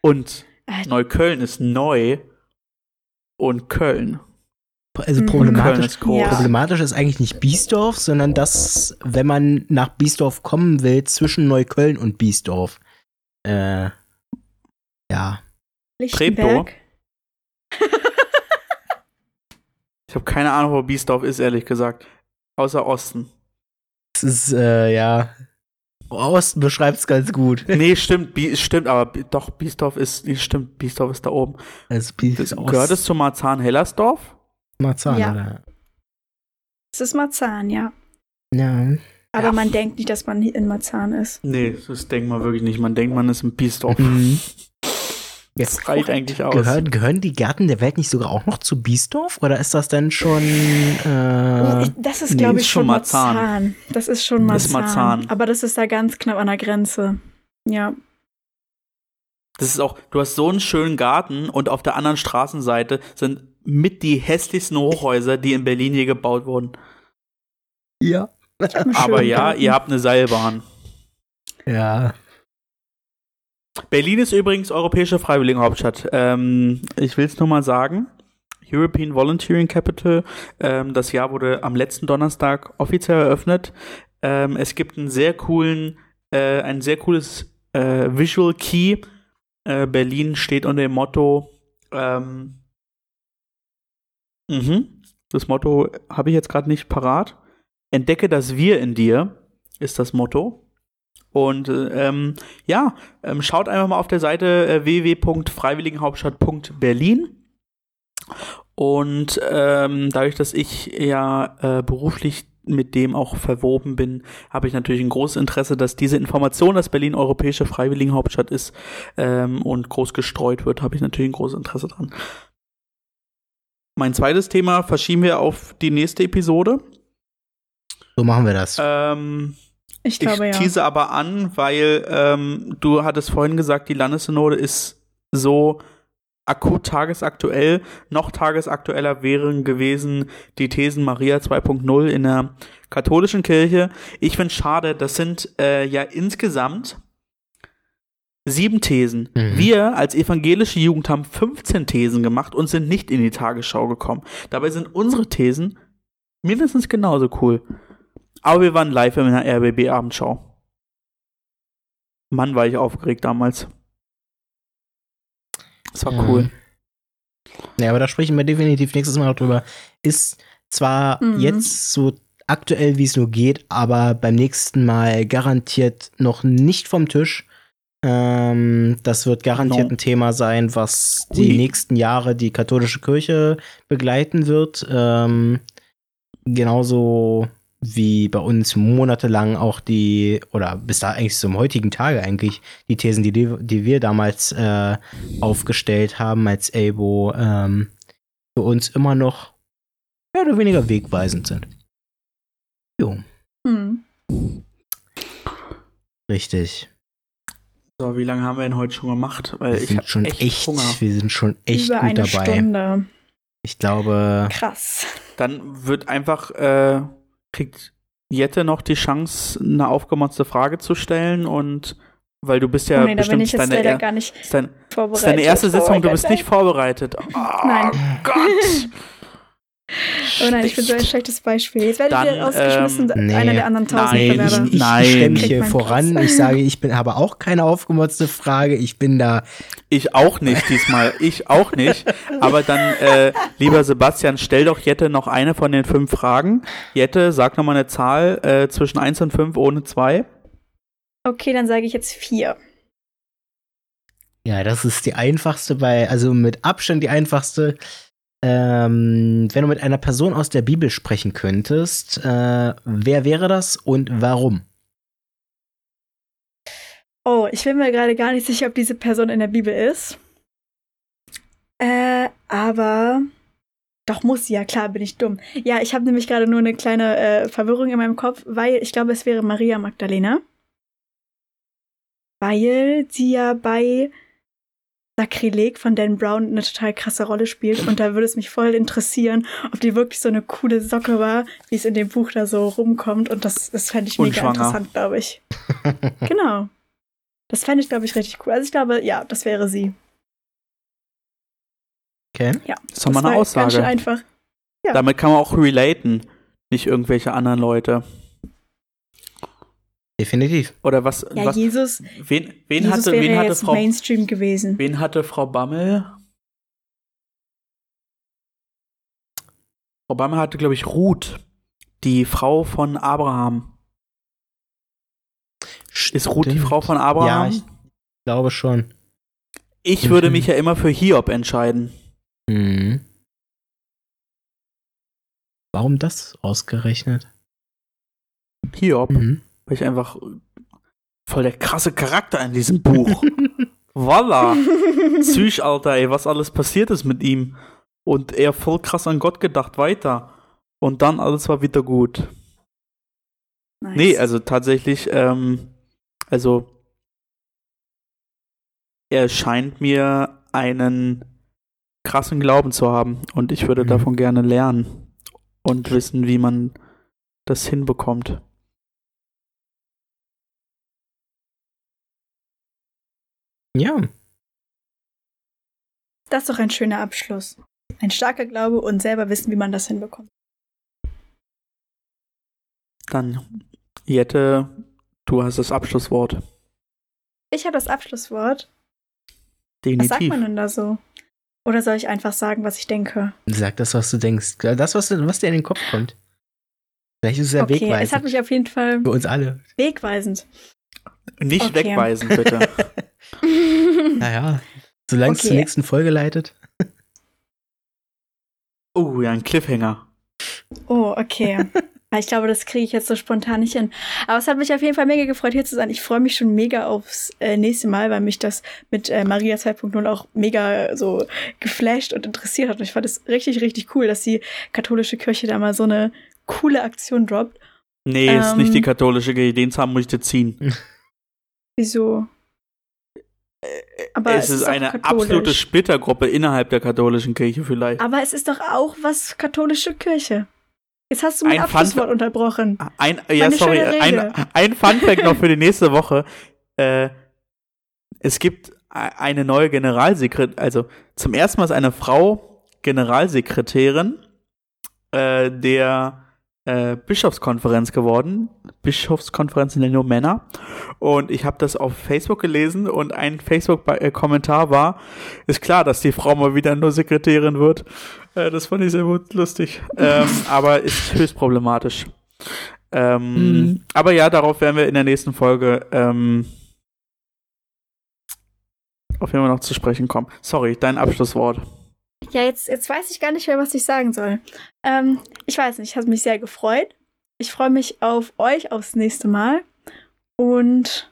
Und äh, Neukölln ist neu und Köln. Also mhm. problematisch, ist problematisch ist eigentlich nicht Biesdorf, sondern dass, wenn man nach Biesdorf kommen will, zwischen Neukölln und Biesdorf. Äh, ja. Treptow. Ich habe keine Ahnung, wo Biesdorf ist, ehrlich gesagt. Außer Osten. Es ist, äh, ja. Osten beschreibt es ganz gut. Nee, stimmt, Bie stimmt, aber doch, Biesdorf ist, nee, stimmt, Biesdorf ist da oben. Also Bies das, gehört es zu Marzahn-Hellersdorf? Marzahn, ja. oder? Es ist Marzahn, ja. Ja. Aber ja. man denkt nicht, dass man in Marzahn ist. Nee, das denkt man wirklich nicht. Man denkt, man ist in Biesdorf. Mhm. Das reicht eigentlich aus. Gehören, gehören die Gärten der Welt nicht sogar auch noch zu Biesdorf? Oder ist das denn schon. Äh, das ist, nee, glaube ist ich, schon schon Marzahn. Marzahn. Das ist schon Marzahn. Ist Marzahn. Aber das ist da ganz knapp an der Grenze. Ja. Das ist auch, du hast so einen schönen Garten und auf der anderen Straßenseite sind mit die hässlichsten Hochhäuser, die in Berlin je gebaut wurden. ja. Aber ja, Garten. ihr habt eine Seilbahn. Ja. Berlin ist übrigens europäische Freiwilligenhauptstadt. Ähm, ich will es nur mal sagen. European Volunteering Capital. Ähm, das Jahr wurde am letzten Donnerstag offiziell eröffnet. Ähm, es gibt einen sehr coolen, äh, ein sehr cooles äh, Visual Key. Äh, Berlin steht unter dem Motto. Ähm, mhm, das Motto habe ich jetzt gerade nicht parat. Entdecke das Wir in dir ist das Motto. Und äh, ähm, ja, ähm, schaut einfach mal auf der Seite äh, www.freiwilligenhauptstadt.berlin. Und ähm, dadurch, dass ich ja äh, beruflich mit dem auch verwoben bin, habe ich natürlich ein großes Interesse, dass diese Information, dass Berlin europäische Freiwilligenhauptstadt ist ähm, und groß gestreut wird, habe ich natürlich ein großes Interesse dran. Mein zweites Thema verschieben wir auf die nächste Episode. So machen wir das. Ähm, Ich glaube, ich ja. tease aber an, weil ähm, du hattest vorhin gesagt, die Landessynode ist so akut tagesaktuell. Noch tagesaktueller wären gewesen die Thesen Maria 2.0 in der katholischen Kirche. Ich finde schade, das sind äh, ja insgesamt sieben Thesen. Mhm. Wir als evangelische Jugend haben 15 Thesen gemacht und sind nicht in die Tagesschau gekommen. Dabei sind unsere Thesen mindestens genauso cool. Aber wir waren live in einer RBB-Abendschau. Mann, war ich aufgeregt damals. Das war Ja. cool. Ja, aber da sprechen wir definitiv nächstes Mal noch drüber. Ist zwar Mhm. jetzt so aktuell, wie es nur geht, aber beim nächsten Mal garantiert noch nicht vom Tisch. Ähm, das wird garantiert No. ein Thema sein, was die Ui. nächsten Jahre die katholische Kirche begleiten wird. Ähm, genauso wie bei uns monatelang auch die, oder bis da eigentlich zum heutigen Tage eigentlich, die Thesen, die, die wir damals äh, aufgestellt haben als Elbo, ähm, für uns immer noch mehr oder weniger wegweisend sind. Jo, Hm. richtig. So, wie lange haben wir denn heute schon gemacht? Weil Wir ich sind schon echt, echt, Hunger. wir sind schon echt Über gut eine dabei. Stunde. Ich glaube, Krass. Dann wird einfach, äh, kriegt Jette noch die Chance, eine aufgemotzte Frage zu stellen und weil du bist ja oh nee, da bin bestimmt ich jetzt deine, gar nicht ist dein, vorbereitet. ist deine erste Sitzung, du bist nicht vorbereitet. Oh, Nein. Gott! Oh nein, ich bin so ein schlechtes Beispiel. Jetzt werdet Dann, ihr rausgeschmissen, ähm, nee. einer der anderen tausend Nein, Bewerber. ich, ich, Nein. ich stelle mich Kriegt hier voran. Platz. Ich sage, ich bin habe auch keine aufgemotzte Frage. Ich bin da Ich auch nicht diesmal. Ich auch nicht. Aber dann, äh, lieber Sebastian, stell doch Jette noch eine von den fünf Fragen. Jette, sag noch mal eine Zahl äh, zwischen 1 und 5 ohne 2. Okay, dann sage ich jetzt vier. Ja, das ist die einfachste bei, also mit Abstand die einfachste. Ähm, wenn du mit einer Person aus der Bibel sprechen könntest, äh, wer wäre das und warum? Oh, ich bin mir gerade gar nicht sicher, ob diese Person in der Bibel ist. Äh, aber doch muss sie, ja klar, bin ich dumm. Ja, ich habe nämlich gerade nur eine kleine äh, Verwirrung in meinem Kopf, weil ich glaube, es wäre Maria Magdalena. Weil sie ja bei Sakrileg von Dan Brown eine total krasse Rolle spielt und da würde es mich voll interessieren, ob die wirklich so eine coole Socke war, wie es in dem Buch da so rumkommt und das, das fände ich Und mega schwanger. interessant, glaube ich. Genau. Das fände ich, glaube ich, richtig cool. Also ich glaube, ja, das wäre sie. Okay. Ja. Das ist doch mal eine Ganz schön Aussage. einfach. ja. Damit kann man auch relaten, nicht irgendwelche anderen Leute. Definitiv. Oder was? Ja, was Jesus, wen wen Jesus hatte, wäre wen ja hatte jetzt Frau, Mainstream gewesen. wen hatte Frau Bammel? Frau Bammel hatte, glaube ich, Ruth, die Frau von Abraham. Ist Ruth die Stimmt. Frau von Ja, Abraham? ich glaube schon. ich würde Mhm. mich ja immer für Hiob entscheiden. Mhm. Warum das ausgerechnet? Hiob, Mhm. Weil ich einfach voll der krasse Charakter in diesem Buch. Voila. Psych, Alter, ey, was alles passiert ist mit ihm. Und er voll krass an Gott gedacht, weiter. Und dann alles war wieder gut. Nice. Nee, also tatsächlich, ähm, also er scheint mir einen krassen Glauben zu haben und ich würde Mhm. davon gerne lernen und wissen, wie man das hinbekommt. Ja, Das ist doch ein schöner Abschluss. Ein starker Glaube und selber wissen, wie man das hinbekommt. Dann, Jette, du hast das Abschlusswort. Ich habe das Abschlusswort. Was Definitiv. sagt man denn da so? Oder soll ich einfach sagen, was ich denke? sag das, was du denkst. Das, was, was dir in den Kopf kommt. Vielleicht ist es ja okay, es hat wegweisend. mich auf jeden Fall Für uns alle. wegweisend. Nicht Okay. wegweisen, bitte. Naja, solange es zur Okay. nächsten Folge leitet. Oh, ja, ein Cliffhanger. oh, okay. Aber Ich glaube, das kriege ich jetzt so spontan nicht hin. Aber es hat mich auf jeden Fall mega gefreut, hier zu sein. Ich freue mich schon mega aufs äh, nächste Mal, weil mich das mit äh, Maria 2.0 auch mega so geflasht und interessiert hat. Und ich fand es richtig, richtig cool, dass die katholische Kirche da mal so eine coole Aktion droppt. Nee, ist Ähm. nicht die katholische Kirche, den Zahn muss ich dir ziehen. Wieso? Aber es ist doch eine katholisch. absolute Splittergruppe innerhalb der katholischen Kirche vielleicht. Aber es ist doch auch was katholische Kirche. Jetzt hast du mein Ein Abschlusswort unterbrochen. Ein, ja, sorry, ein, ein Funfact noch für die nächste Woche. Äh, es gibt eine neue Generalsekretärin, also zum ersten Mal ist eine Frau Generalsekretärin äh, der äh, Bischofskonferenz geworden. Bischofskonferenz sind ja nur Männer. Und ich habe das auf Facebook gelesen und ein Facebook-Kommentar war, ist klar, dass die Frau mal wieder nur Sekretärin wird. Äh, das fand ich sehr gut lustig. ähm, aber ist höchst problematisch. Ähm, Mhm. Aber ja, darauf werden wir in der nächsten Folge ähm, auf jeden Fall noch zu sprechen kommen. Sorry, dein Abschlusswort. Ja, jetzt, jetzt weiß ich gar nicht mehr, was ich sagen soll. Ähm, ich weiß nicht, hat mich sehr gefreut. Ich freue mich auf euch aufs nächste Mal. Und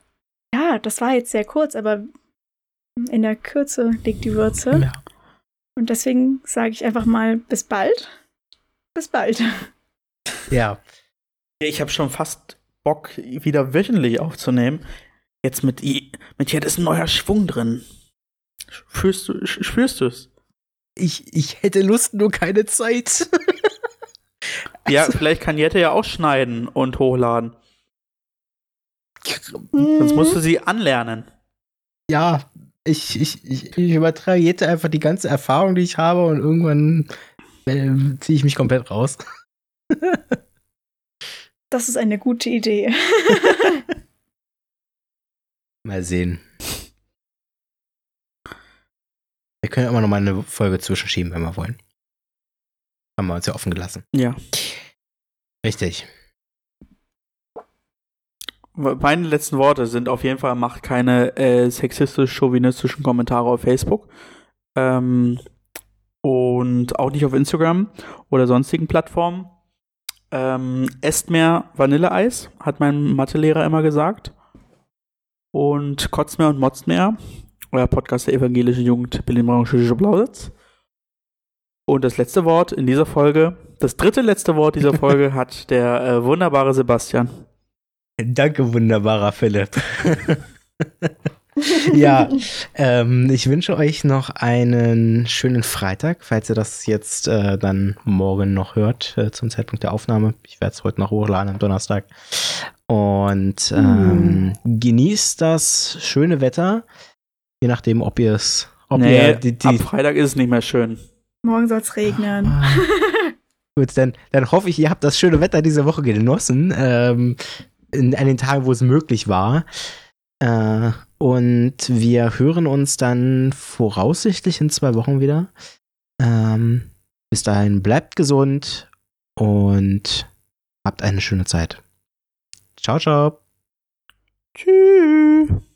ja, das war jetzt sehr kurz, aber in der Kürze liegt die Würze. Ja. Und deswegen sage ich einfach mal bis bald. Bis bald. Ja. Ich habe schon fast Bock, wieder wöchentlich aufzunehmen. Jetzt mit I, mit hier ist ein neuer Schwung drin. Spürst du, spürst du es? Ich, ich hätte Lust, nur keine Zeit. Ja, Also- vielleicht kann Jette ja auch schneiden und hochladen. Sonst Mhm. musst du sie anlernen. ja, ich, ich, ich, ich übertrage Jette einfach die ganze Erfahrung, die ich habe und irgendwann äh, ziehe ich mich komplett raus. Das ist eine gute Idee. Mal sehen. Wir können immer noch mal eine Folge zwischenschieben, wenn wir wollen. Haben wir uns ja offen gelassen. Ja. Richtig. Meine letzten Worte sind auf jeden Fall, macht keine äh, sexistisch-chauvinistischen Kommentare auf Facebook. Ähm, und auch nicht auf Instagram oder sonstigen Plattformen. Ähm, esst mehr Vanilleeis, hat mein Mathelehrer immer gesagt. Und kotzt mehr und motzt mehr. Euer Podcast der evangelischen Jugend Berlin-Branche Blausitz. Und das letzte Wort in dieser Folge, das dritte letzte Wort dieser Folge hat der äh, wunderbare Sebastian. Danke, wunderbarer Philipp. ja, ähm, ich wünsche euch noch einen schönen Freitag, falls ihr das jetzt äh, dann morgen noch hört, äh, zum Zeitpunkt der Aufnahme. Ich werde es heute noch hochladen am Donnerstag. Und ähm, genießt das schöne Wetter, je nachdem, ob ihr es. Ob nee, ihr die, die, ab Freitag ist es nicht mehr schön. Morgen soll es regnen. Ah. Gut, dann, dann hoffe ich, ihr habt das schöne Wetter diese Woche genossen. Ähm, in, an den Tagen, wo es möglich war. Äh, und wir hören uns dann voraussichtlich in zwei Wochen wieder. Ähm, bis dahin bleibt gesund und habt eine schöne Zeit. Ciao, ciao. Tschüss.